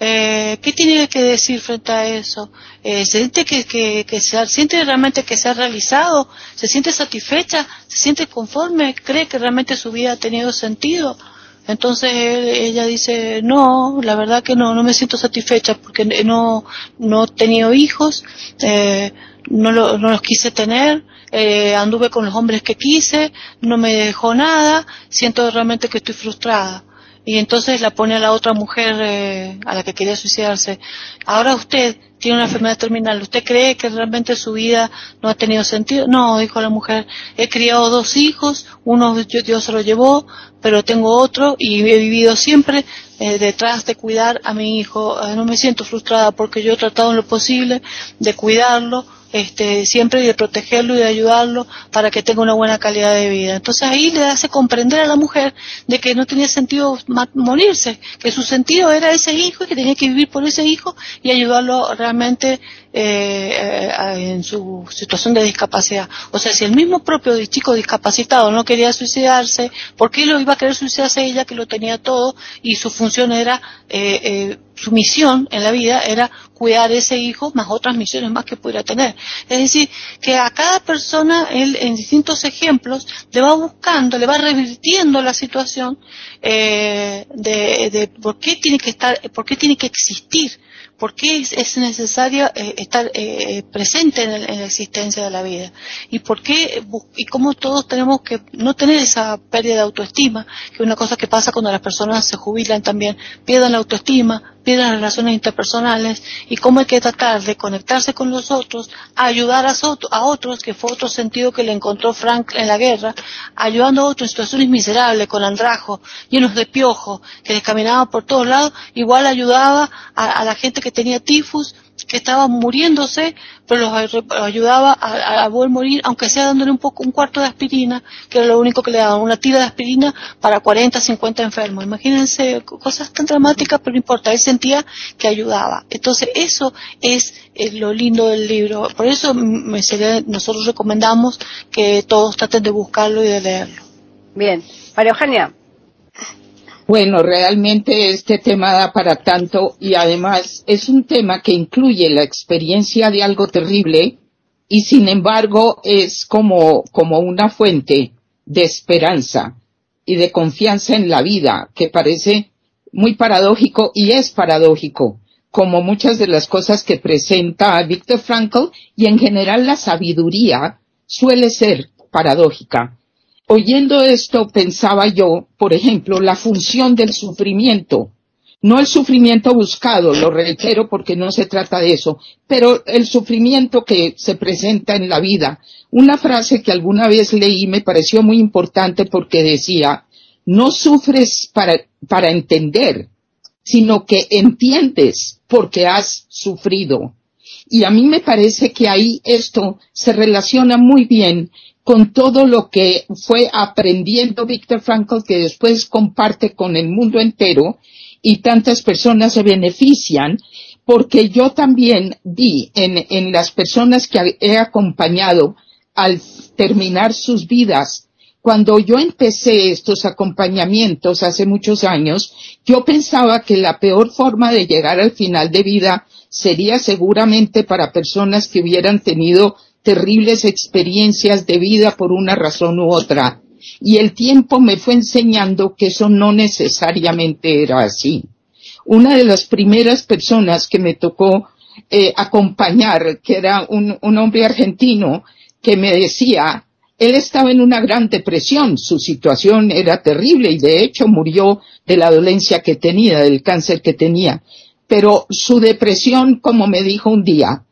Eh, ¿Qué tiene que decir frente a eso? Eh, ¿Se siente que, que, se, siente realmente que se ha realizado? ¿Se siente satisfecha? ¿Se siente conforme? ¿Cree que realmente su vida ha tenido sentido? Entonces ella dice, no, la verdad que no, no me siento satisfecha porque no, no he tenido hijos, eh, no, no los quise tener, eh, anduve con los hombres que quise, no me dejó nada, siento realmente que estoy frustrada y entonces la pone a la otra mujer eh, a la que quería suicidarse. Ahora usted tiene una enfermedad terminal, ¿usted cree que realmente su vida no ha tenido sentido? No, dijo la mujer, he criado dos hijos, uno Dios se lo llevó, pero tengo otro y he vivido siempre eh, detrás de cuidar a mi hijo. Eh, no me siento frustrada porque yo he tratado en lo posible de cuidarlo, este, siempre de protegerlo y de ayudarlo para que tenga una buena calidad de vida. Entonces ahí le hace comprender a la mujer de que no tenía sentido morirse, que su sentido era ese hijo y que tenía que vivir por ese hijo y ayudarlo realmente eh, en su situación de discapacidad. O sea, si el mismo propio chico discapacitado no quería suicidarse, ¿por qué lo iba a querer suicidarse ella que lo tenía todo y su función era, eh, eh, su misión en la vida era cuidar ese hijo más otras misiones más que pudiera tener? Es decir, que a cada persona él en distintos ejemplos le va buscando, le va revirtiendo la situación de, de por qué tiene que estar, por qué tiene que existir ¿Por qué es, necesario eh, estar eh, presente en, la existencia de la vida? ¿Y por qué, y cómo todos tenemos que no tener esa pérdida de autoestima, que es una cosa que pasa cuando las personas se jubilan también, pierden la autoestima, pierden las relaciones interpersonales, y cómo hay que tratar de conectarse con los otros, ayudar a, a otros, que fue otro sentido que le encontró Frank en la guerra, ayudando a otros en situaciones miserables, con andrajo, llenos de piojo, que les caminaban por todos lados, igual ayudaba a la gente que tenía tifus, que estaba muriéndose, pero los ayudaba a, a, morir, aunque sea dándole un poco, un cuarto de aspirina, que era lo único que le daban, una tira de aspirina para 40, 50 enfermos. Imagínense cosas tan dramáticas, pero no importa, él sentía que ayudaba. Entonces eso es lo lindo del libro. Por eso me nosotros recomendamos que todos traten de buscarlo y de leerlo. Bien. María Eugenia. Bueno, realmente este tema da para tanto y además es un tema que incluye la experiencia de algo terrible y sin embargo es como, como una fuente de esperanza y de confianza en la vida que parece muy paradójico y es paradójico como muchas de las cosas que presenta Víctor Frankl y en general la sabiduría suele ser paradójica oyendo esto pensaba yo, por ejemplo, la función del sufrimiento. No el sufrimiento buscado, lo reitero porque no se trata de eso, pero el sufrimiento que se presenta en la vida. Una frase que alguna vez leí me pareció muy importante porque decía, no sufres para, para entender, sino que entiendes porque has sufrido. Y a mí me parece que ahí esto se relaciona muy bien con todo lo que fue aprendiendo Víctor Frankl, que después comparte con el mundo entero, y tantas personas se benefician, porque yo también vi en, en las personas que he acompañado al terminar sus vidas, cuando yo empecé estos acompañamientos hace muchos años, yo pensaba que la peor forma de llegar al final de vida sería seguramente para personas que hubieran tenido terribles experiencias de vida por una razón u otra. Y el tiempo me fue enseñando que eso no necesariamente era así. Una de las primeras personas que me tocó eh, acompañar, que era un, un hombre argentino, que me decía, él estaba en una gran depresión, su situación era terrible y de hecho murió de la dolencia que tenía, del cáncer que tenía. Pero su depresión, como me dijo un día,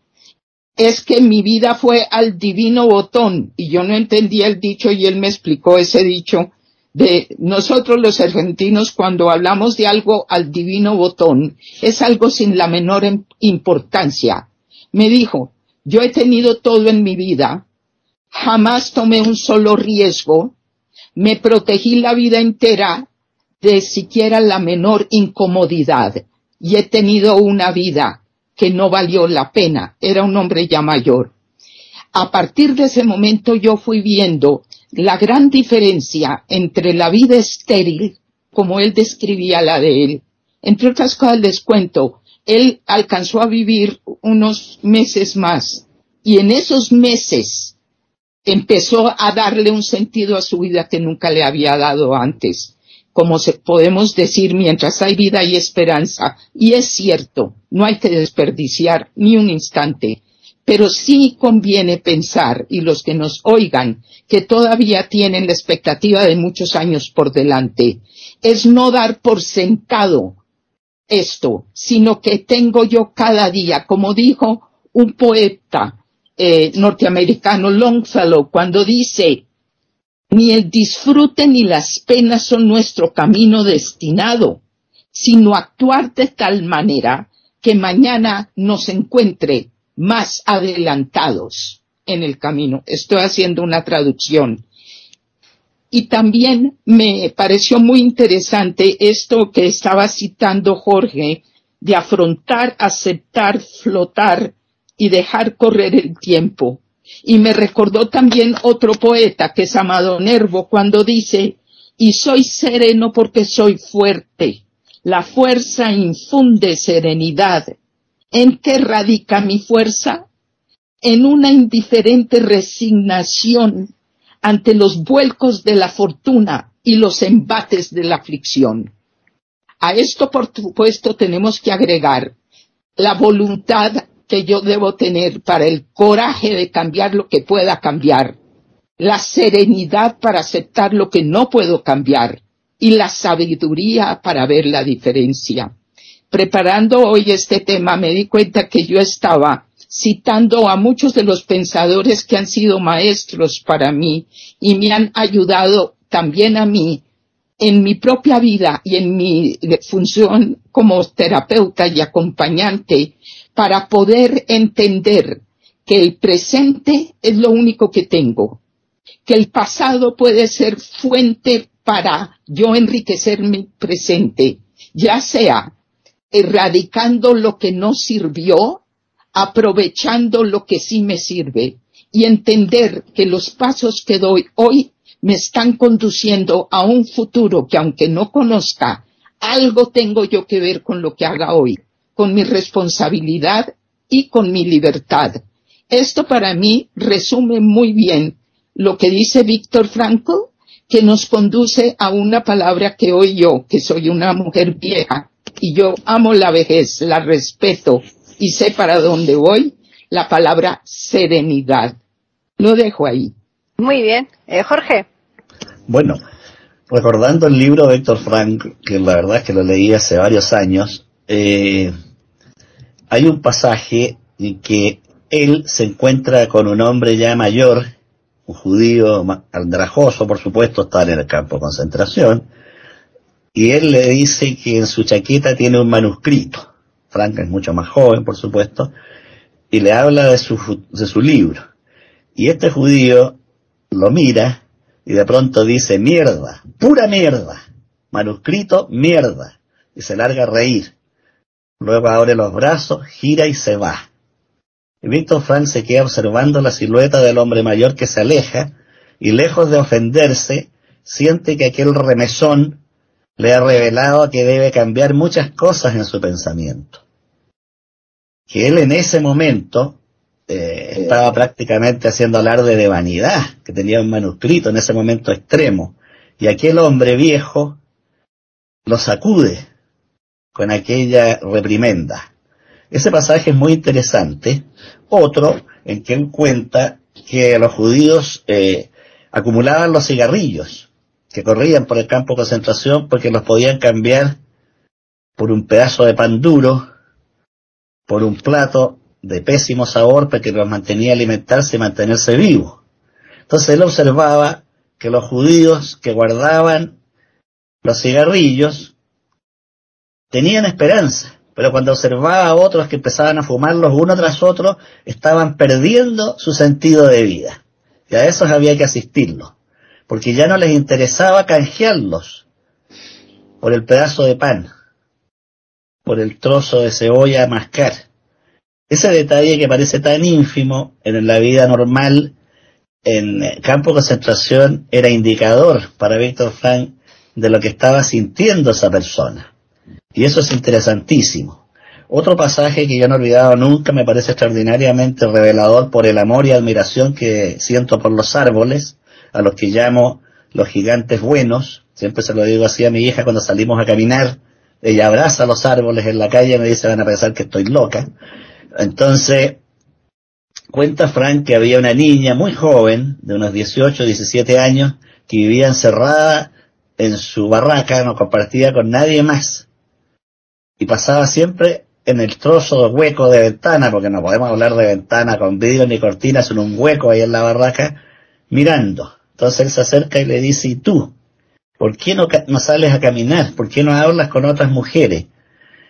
es que mi vida fue al divino botón y yo no entendía el dicho y él me explicó ese dicho de nosotros los argentinos cuando hablamos de algo al divino botón es algo sin la menor importancia. Me dijo, yo he tenido todo en mi vida, jamás tomé un solo riesgo, me protegí la vida entera de siquiera la menor incomodidad y he tenido una vida que no valió la pena. Era un hombre ya mayor. A partir de ese momento yo fui viendo la gran diferencia entre la vida estéril, como él describía la de él. Entre otras cosas les cuento, él alcanzó a vivir unos meses más y en esos meses empezó a darle un sentido a su vida que nunca le había dado antes. Como se, podemos decir, mientras hay vida y esperanza. Y es cierto, no hay que desperdiciar ni un instante. Pero sí conviene pensar, y los que nos oigan, que todavía tienen la expectativa de muchos años por delante, es no dar por sentado esto, sino que tengo yo cada día, como dijo un poeta eh, norteamericano Longfellow, cuando dice, ni el disfrute ni las penas son nuestro camino destinado, sino actuar de tal manera que mañana nos encuentre más adelantados en el camino. Estoy haciendo una traducción. Y también me pareció muy interesante esto que estaba citando Jorge, de afrontar, aceptar, flotar y dejar correr el tiempo. Y me recordó también otro poeta que es Amado Nervo cuando dice, y soy sereno porque soy fuerte. La fuerza infunde serenidad. ¿En qué radica mi fuerza? En una indiferente resignación ante los vuelcos de la fortuna y los embates de la aflicción. A esto, por supuesto, tenemos que agregar la voluntad que yo debo tener para el coraje de cambiar lo que pueda cambiar, la serenidad para aceptar lo que no puedo cambiar y la sabiduría para ver la diferencia. Preparando hoy este tema me di cuenta que yo estaba citando a muchos de los pensadores que han sido maestros para mí y me han ayudado también a mí en mi propia vida y en mi función como terapeuta y acompañante para poder entender que el presente es lo único que tengo, que el pasado puede ser fuente para yo enriquecer mi presente, ya sea erradicando lo que no sirvió, aprovechando lo que sí me sirve y entender que los pasos que doy hoy me están conduciendo a un futuro que aunque no conozca, algo tengo yo que ver con lo que haga hoy con mi responsabilidad y con mi libertad. Esto para mí resume muy bien lo que dice Víctor Frankl, que nos conduce a una palabra que hoy yo, que soy una mujer vieja, y yo amo la vejez, la respeto y sé para dónde voy, la palabra serenidad. Lo dejo ahí. Muy bien. Eh, Jorge. Bueno, recordando el libro de Víctor Frank, que la verdad es que lo leí hace varios años, eh, hay un pasaje en que él se encuentra con un hombre ya mayor, un judío andrajoso, por supuesto, está en el campo de concentración, y él le dice que en su chaqueta tiene un manuscrito. Frank es mucho más joven, por supuesto, y le habla de su, de su libro. Y este judío lo mira y de pronto dice, mierda, pura mierda, manuscrito, mierda, y se larga a reír. Luego abre los brazos, gira y se va. Víctor Frank se queda observando la silueta del hombre mayor que se aleja y lejos de ofenderse, siente que aquel remesón le ha revelado que debe cambiar muchas cosas en su pensamiento. Que él en ese momento eh, estaba prácticamente haciendo alarde de vanidad, que tenía un manuscrito en ese momento extremo, y aquel hombre viejo lo sacude con aquella reprimenda. Ese pasaje es muy interesante. Otro en que él cuenta que los judíos eh, acumulaban los cigarrillos que corrían por el campo de concentración porque los podían cambiar por un pedazo de pan duro, por un plato de pésimo sabor porque los mantenía alimentarse y mantenerse vivos. Entonces él observaba que los judíos que guardaban los cigarrillos tenían esperanza, pero cuando observaba a otros que empezaban a fumarlos uno tras otro, estaban perdiendo su sentido de vida. Y a esos había que asistirlos. porque ya no les interesaba canjearlos por el pedazo de pan, por el trozo de cebolla a mascar. Ese detalle que parece tan ínfimo en la vida normal en campo de concentración era indicador para Víctor Frank de lo que estaba sintiendo esa persona. Y eso es interesantísimo. Otro pasaje que yo no he olvidado nunca me parece extraordinariamente revelador por el amor y admiración que siento por los árboles, a los que llamo los gigantes buenos. Siempre se lo digo así a mi hija cuando salimos a caminar. Ella abraza los árboles en la calle y me dice van a pensar que estoy loca. Entonces, cuenta Frank que había una niña muy joven, de unos 18, 17 años, que vivía encerrada en su barraca, no compartía con nadie más. Y pasaba siempre en el trozo hueco de ventana, porque no podemos hablar de ventana con vidrio ni cortinas, en un hueco ahí en la barraca, mirando. Entonces él se acerca y le dice, ¿y tú? ¿Por qué no, no sales a caminar? ¿Por qué no hablas con otras mujeres?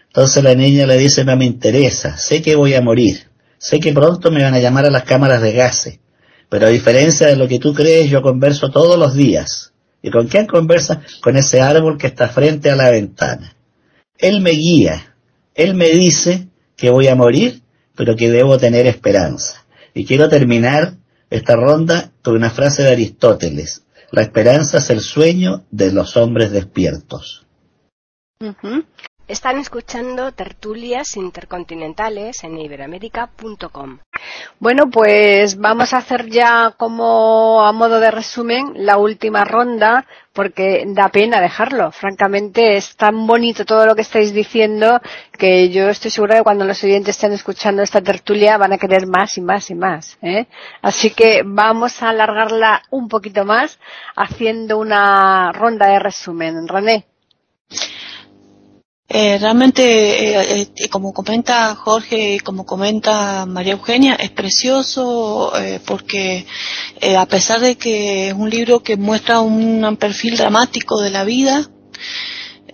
Entonces la niña le dice, no me interesa, sé que voy a morir, sé que pronto me van a llamar a las cámaras de gases, pero a diferencia de lo que tú crees, yo converso todos los días. ¿Y con quién conversa? Con ese árbol que está frente a la ventana. Él me guía, él me dice que voy a morir, pero que debo tener esperanza. Y quiero terminar esta ronda con una frase de Aristóteles. La esperanza es el sueño de los hombres despiertos. Están escuchando tertulias intercontinentales en iberoamérica.com. Bueno, pues vamos a hacer ya como a modo de resumen la última ronda porque da pena dejarlo. Francamente es tan bonito todo lo que estáis diciendo que yo estoy segura de que cuando los oyentes estén escuchando esta tertulia van a querer más y más y más. ¿eh? Así que vamos a alargarla un poquito más haciendo una ronda de resumen. René. Eh, realmente, eh, eh, como comenta Jorge y como comenta María Eugenia, es precioso porque a pesar de que es un libro que muestra un, perfil dramático de la vida,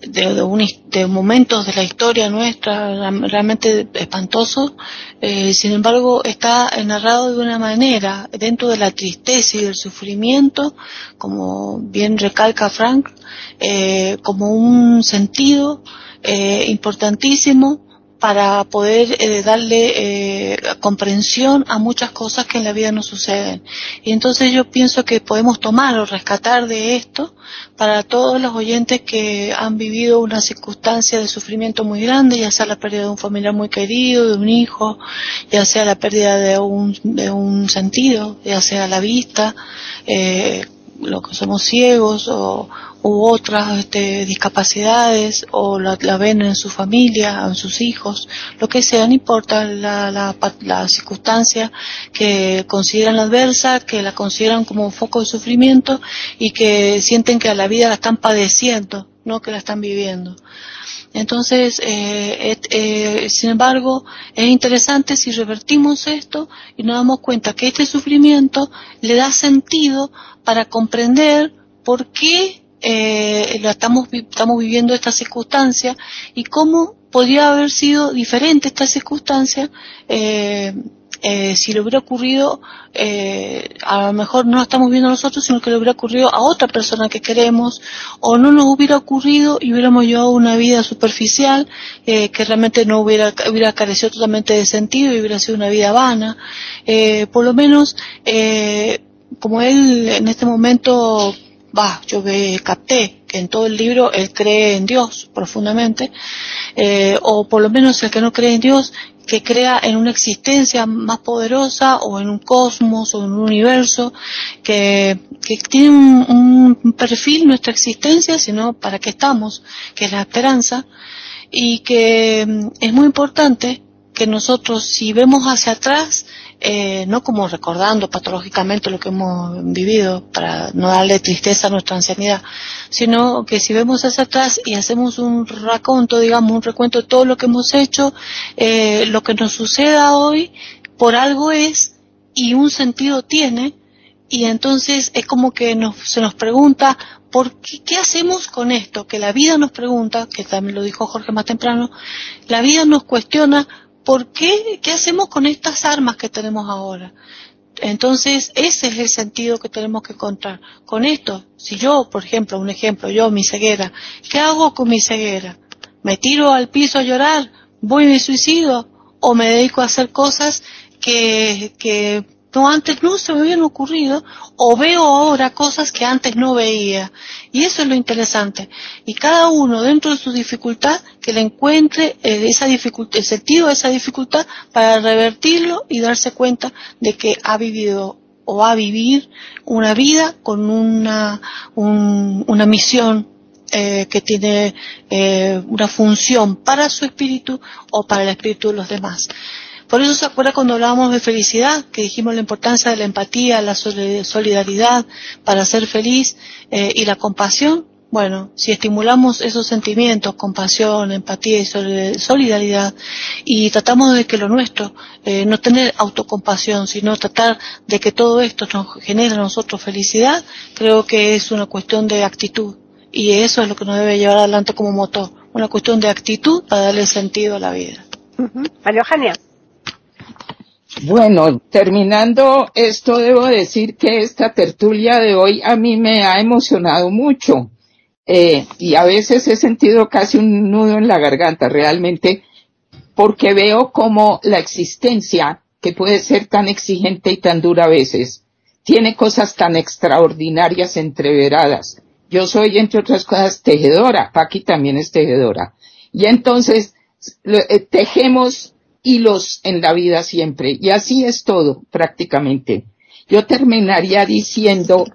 de, de, momentos de la historia nuestra realmente espantoso, sin embargo está narrado de una manera, dentro de la tristeza y del sufrimiento, como bien recalca Frank, como un sentido eh, importantísimo para poder eh, darle eh, comprensión a muchas cosas que en la vida nos suceden. Y entonces yo pienso que podemos tomar o rescatar de esto para todos los oyentes que han vivido una circunstancia de sufrimiento muy grande, ya sea la pérdida de un familiar muy querido, de un hijo, ya sea la pérdida de un, de un sentido, ya sea la vista, eh, lo que somos ciegos o, u otras este, discapacidades o la, ven en su familia, en sus hijos, lo que sea, no importa la, la, la, circunstancia que consideran adversa, que la consideran como un foco de sufrimiento y que sienten que a la vida la están padeciendo, no que la están viviendo. Entonces, eh, eh, sin embargo, es interesante si revertimos esto y nos damos cuenta que este sufrimiento le da sentido para comprender por qué eh, estamos, estamos viviendo esta circunstancia y cómo podría haber sido diferente esta circunstancia eh, eh, si le hubiera ocurrido, eh, a lo mejor no lo estamos viendo nosotros, sino que le hubiera ocurrido a otra persona que queremos, o no nos hubiera ocurrido y hubiéramos llevado una vida superficial eh, que realmente no hubiera, hubiera carecido totalmente de sentido y hubiera sido una vida vana. Eh, por lo menos, eh, como él en este momento va, yo capté que en todo el libro él cree en Dios profundamente, eh, o por lo menos el que no cree en Dios, que crea en una existencia más poderosa o en un cosmos o en un universo que, que tiene un, un perfil nuestra existencia, sino para qué estamos, que es la esperanza, y que mm, es muy importante que nosotros si vemos hacia atrás eh, no como recordando patológicamente lo que hemos vivido para no darle tristeza a nuestra ancianidad, sino que si vemos hacia atrás y hacemos un raconto, digamos, un recuento de todo lo que hemos hecho, eh, lo que nos suceda hoy por algo es y un sentido tiene, y entonces es como que nos, se nos pregunta, ¿por qué, qué hacemos con esto? Que la vida nos pregunta, que también lo dijo Jorge más temprano, la vida nos cuestiona ¿por qué, qué hacemos con estas armas que tenemos ahora? Entonces, ese es el sentido que tenemos que encontrar. Con esto, si yo, por ejemplo, un ejemplo, yo, mi ceguera, ¿qué hago con mi ceguera? ¿Me tiro al piso a llorar? ¿Voy y me suicido? ¿O me dedico a hacer cosas que, que no antes no se me habían ocurrido o veo ahora cosas que antes no veía. Y eso es lo interesante. Y cada uno dentro de su dificultad que le encuentre eh, esa dificultad, el sentido de esa dificultad para revertirlo y darse cuenta de que ha vivido o va a vivir una vida con una, una misión eh, que tiene eh, una función para su espíritu o para el espíritu de los demás. Por eso se acuerda cuando hablábamos de felicidad, que dijimos la importancia de la empatía, la solidaridad para ser feliz eh, y la compasión. Bueno, si estimulamos esos sentimientos, compasión, empatía y solidaridad, y tratamos de que lo nuestro, eh, no tener autocompasión, sino tratar de que todo esto nos genere a nosotros felicidad, creo que es una cuestión de actitud. Y eso es lo que nos debe llevar adelante como motor, una cuestión de actitud para darle sentido a la vida. María Eugenia. Bueno, terminando esto, debo decir que esta tertulia de hoy a mí me ha emocionado mucho. Eh, y a veces he sentido casi un nudo en la garganta, realmente, porque veo como la existencia, que puede ser tan exigente y tan dura a veces, tiene cosas tan extraordinarias entreveradas. Yo soy, entre otras cosas, tejedora. Paqui también es tejedora. Y entonces, eh, tejemos hilos en la vida siempre. Y así es todo, prácticamente. Yo terminaría diciendo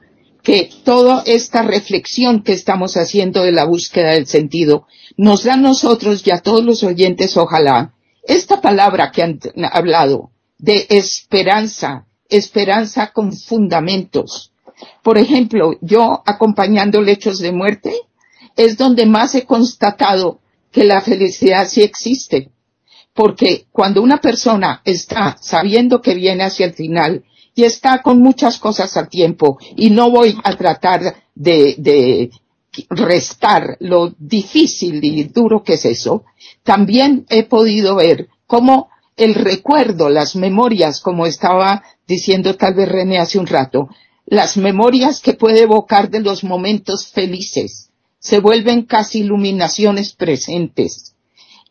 que toda esta reflexión que estamos haciendo de la búsqueda del sentido nos da a nosotros y a todos los oyentes, ojalá, esta palabra que han hablado de esperanza, esperanza con fundamentos. Por ejemplo, yo acompañando lechos de muerte es donde más he constatado que la felicidad sí existe porque cuando una persona está sabiendo que viene hacia el final y está con muchas cosas al tiempo, y no voy a tratar de, de restar lo difícil y duro que es eso, también he podido ver cómo el recuerdo, las memorias, como estaba diciendo tal vez René hace un rato, las memorias que puede evocar de los momentos felices, se vuelven casi iluminaciones presentes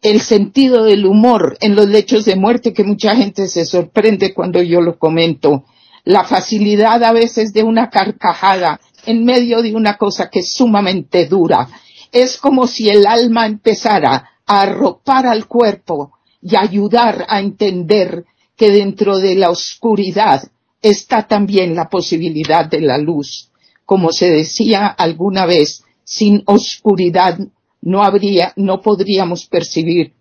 el sentido del humor en los lechos de muerte que mucha gente se sorprende cuando yo lo comento, la facilidad a veces de una carcajada en medio de una cosa que es sumamente dura. Es como si el alma empezara a arropar al cuerpo y ayudar a entender que dentro de la oscuridad está también la posibilidad de la luz. Como se decía alguna vez, sin oscuridad no habría, no podríamos percibir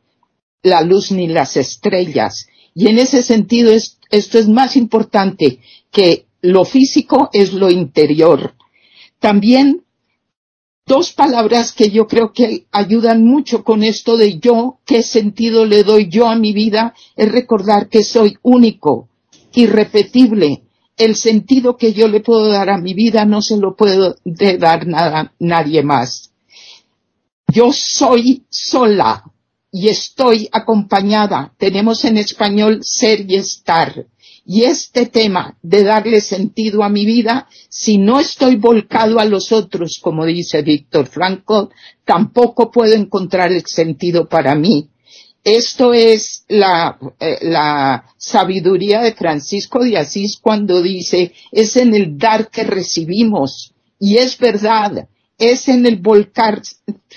la luz ni las estrellas. Y en ese sentido esto es más importante que lo físico es lo interior. También dos palabras que yo creo que ayudan mucho con esto de yo, qué sentido le doy yo a mi vida, es recordar que soy único, irrepetible. El sentido que yo le puedo dar a mi vida no se lo puedo dar nada, nadie más. Yo soy sola y estoy acompañada. Tenemos en español ser y estar. Y este tema de darle sentido a mi vida, si no estoy volcado a los otros, como dice Víctor Franco, tampoco puedo encontrar el sentido para mí. Esto es la, eh, la sabiduría de Francisco de Asís cuando dice, es en el dar que recibimos. Y es verdad, es en el volcarse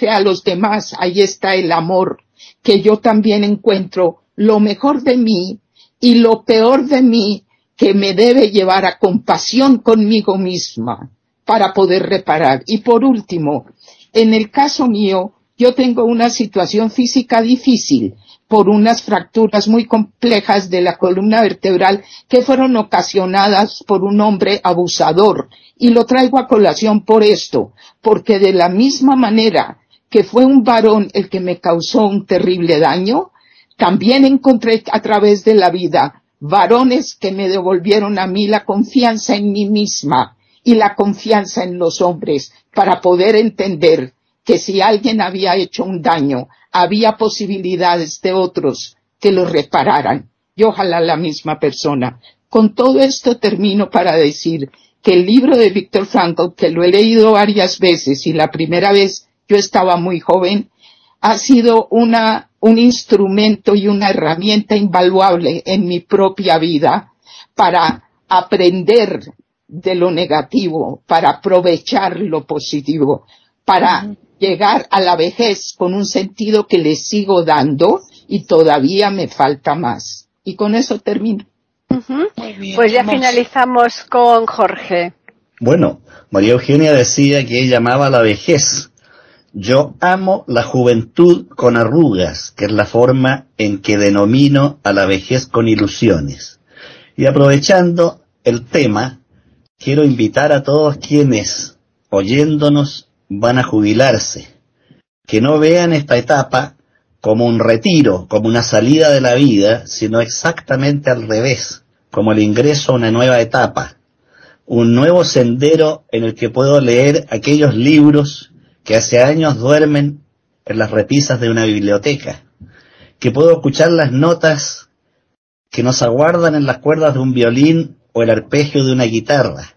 a los demás, ahí está el amor, que yo también encuentro lo mejor de mí y lo peor de mí que me debe llevar a compasión conmigo misma para poder reparar. Y por último, en el caso mío, yo tengo una situación física difícil por unas fracturas muy complejas de la columna vertebral que fueron ocasionadas por un hombre abusador. Y lo traigo a colación por esto, porque de la misma manera que fue un varón el que me causó un terrible daño, también encontré a través de la vida varones que me devolvieron a mí la confianza en mí misma y la confianza en los hombres para poder entender que si alguien había hecho un daño, había posibilidades de otros que lo repararan. Y ojalá la misma persona Con todo esto termino para decir que el libro de Víctor Frankl, que lo he leído varias veces y la primera vez yo estaba muy joven, ha sido una, un instrumento y una herramienta invaluable en mi propia vida para aprender de lo negativo, para aprovechar lo positivo, para llegar a la vejez con un sentido que le sigo dando y todavía me falta más. Y con eso termino. Pues ya finalizamos con Jorge. Bueno, María Eugenia decía que ella amaba la vejez. Yo amo la juventud con arrugas, que es la forma en que denomino a la vejez con ilusiones. Y aprovechando el tema, quiero invitar a todos quienes, oyéndonos, van a jubilarse, que no vean esta etapa como un retiro, como una salida de la vida, sino exactamente al revés, como el ingreso a una nueva etapa, un nuevo sendero en el que puedo leer aquellos libros que hace años duermen en las repisas de una biblioteca, que puedo escuchar las notas que nos aguardan en las cuerdas de un violín o el arpegio de una guitarra,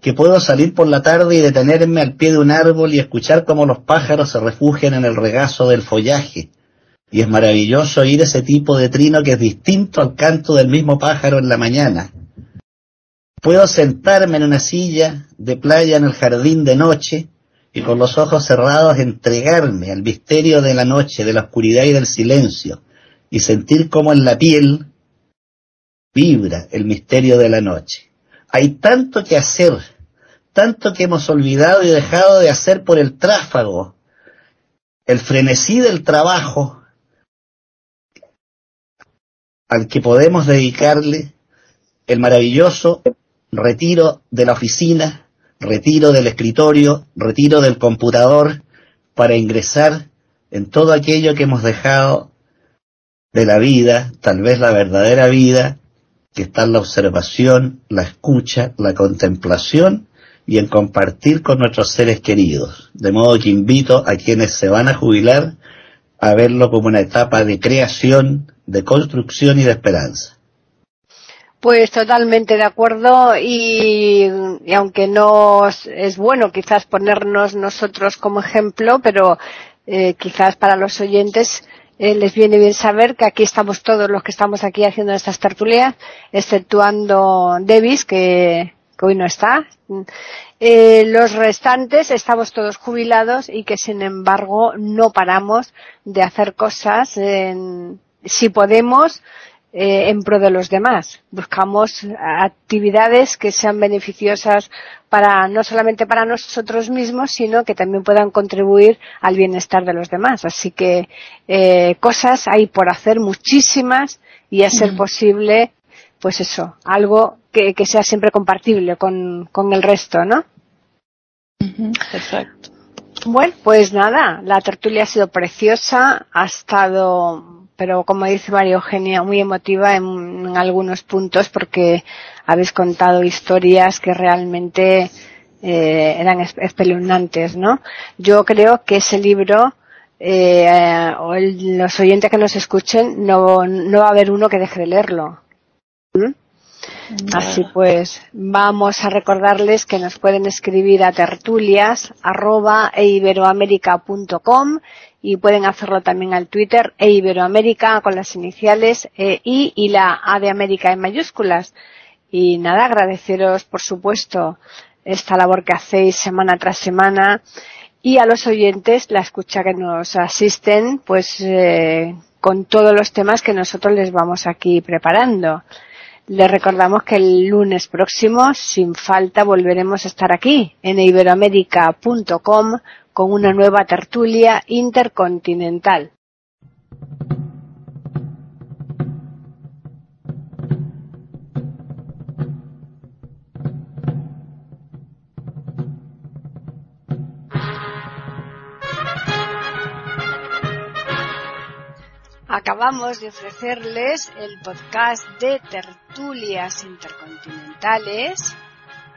que puedo salir por la tarde y detenerme al pie de un árbol y escuchar cómo los pájaros se refugian en el regazo del follaje. Y es maravilloso oír ese tipo de trino que es distinto al canto del mismo pájaro en la mañana. Puedo sentarme en una silla de playa en el jardín de noche y con los ojos cerrados entregarme al misterio de la noche, de la oscuridad y del silencio, y sentir cómo en la piel vibra el misterio de la noche. Hay tanto que hacer, tanto que hemos olvidado y dejado de hacer por el tráfago, el frenesí del trabajo al que podemos dedicarle el maravilloso retiro de la oficina, retiro del escritorio, retiro del computador, para ingresar en todo aquello que hemos dejado de la vida, tal vez la verdadera vida, que está en la observación, la escucha, la contemplación y en compartir con nuestros seres queridos. De modo que invito a quienes se van a jubilar a verlo como una etapa de creación, de construcción y de esperanza. Pues totalmente de acuerdo y, aunque no es bueno quizás ponernos nosotros como ejemplo, pero eh, quizás para los oyentes eh, les viene bien saber que aquí estamos todos los que estamos aquí haciendo estas tertulias, exceptuando Davis, que, hoy no está. Eh, los restantes estamos todos jubilados y que sin embargo no paramos de hacer cosas en, si podemos eh, en pro de los demás. Buscamos actividades que sean beneficiosas para no solamente para nosotros mismos, sino que también puedan contribuir al bienestar de los demás. Así que eh, cosas hay por hacer muchísimas y a ser posible, pues eso, algo que, sea siempre compartible con, con el resto, ¿no? Perfecto. Bueno, pues nada, la tertulia ha sido preciosa, ha estado pero como dice María Eugenia, muy emotiva en, algunos puntos porque habéis contado historias que realmente eh, eran espeluznantes, ¿no? Yo creo que ese libro, eh, o los oyentes que nos escuchen, no, no va a haber uno que deje de leerlo. ¿Mm? Así pues, vamos a recordarles que nos pueden escribir a tertulias arroba y pueden hacerlo también al Twitter e Iberoamérica con las iniciales e y la A de América en mayúsculas. Y nada, agradeceros por supuesto esta labor que hacéis semana tras semana y a los oyentes la escucha que nos asisten pues eh, con todos los temas que nosotros les vamos aquí preparando. Les recordamos que el lunes próximo, sin falta, volveremos a estar aquí en iberoamérica.com con una nueva tertulia intercontinental. Acabamos de ofrecerles el podcast de tertulias intercontinentales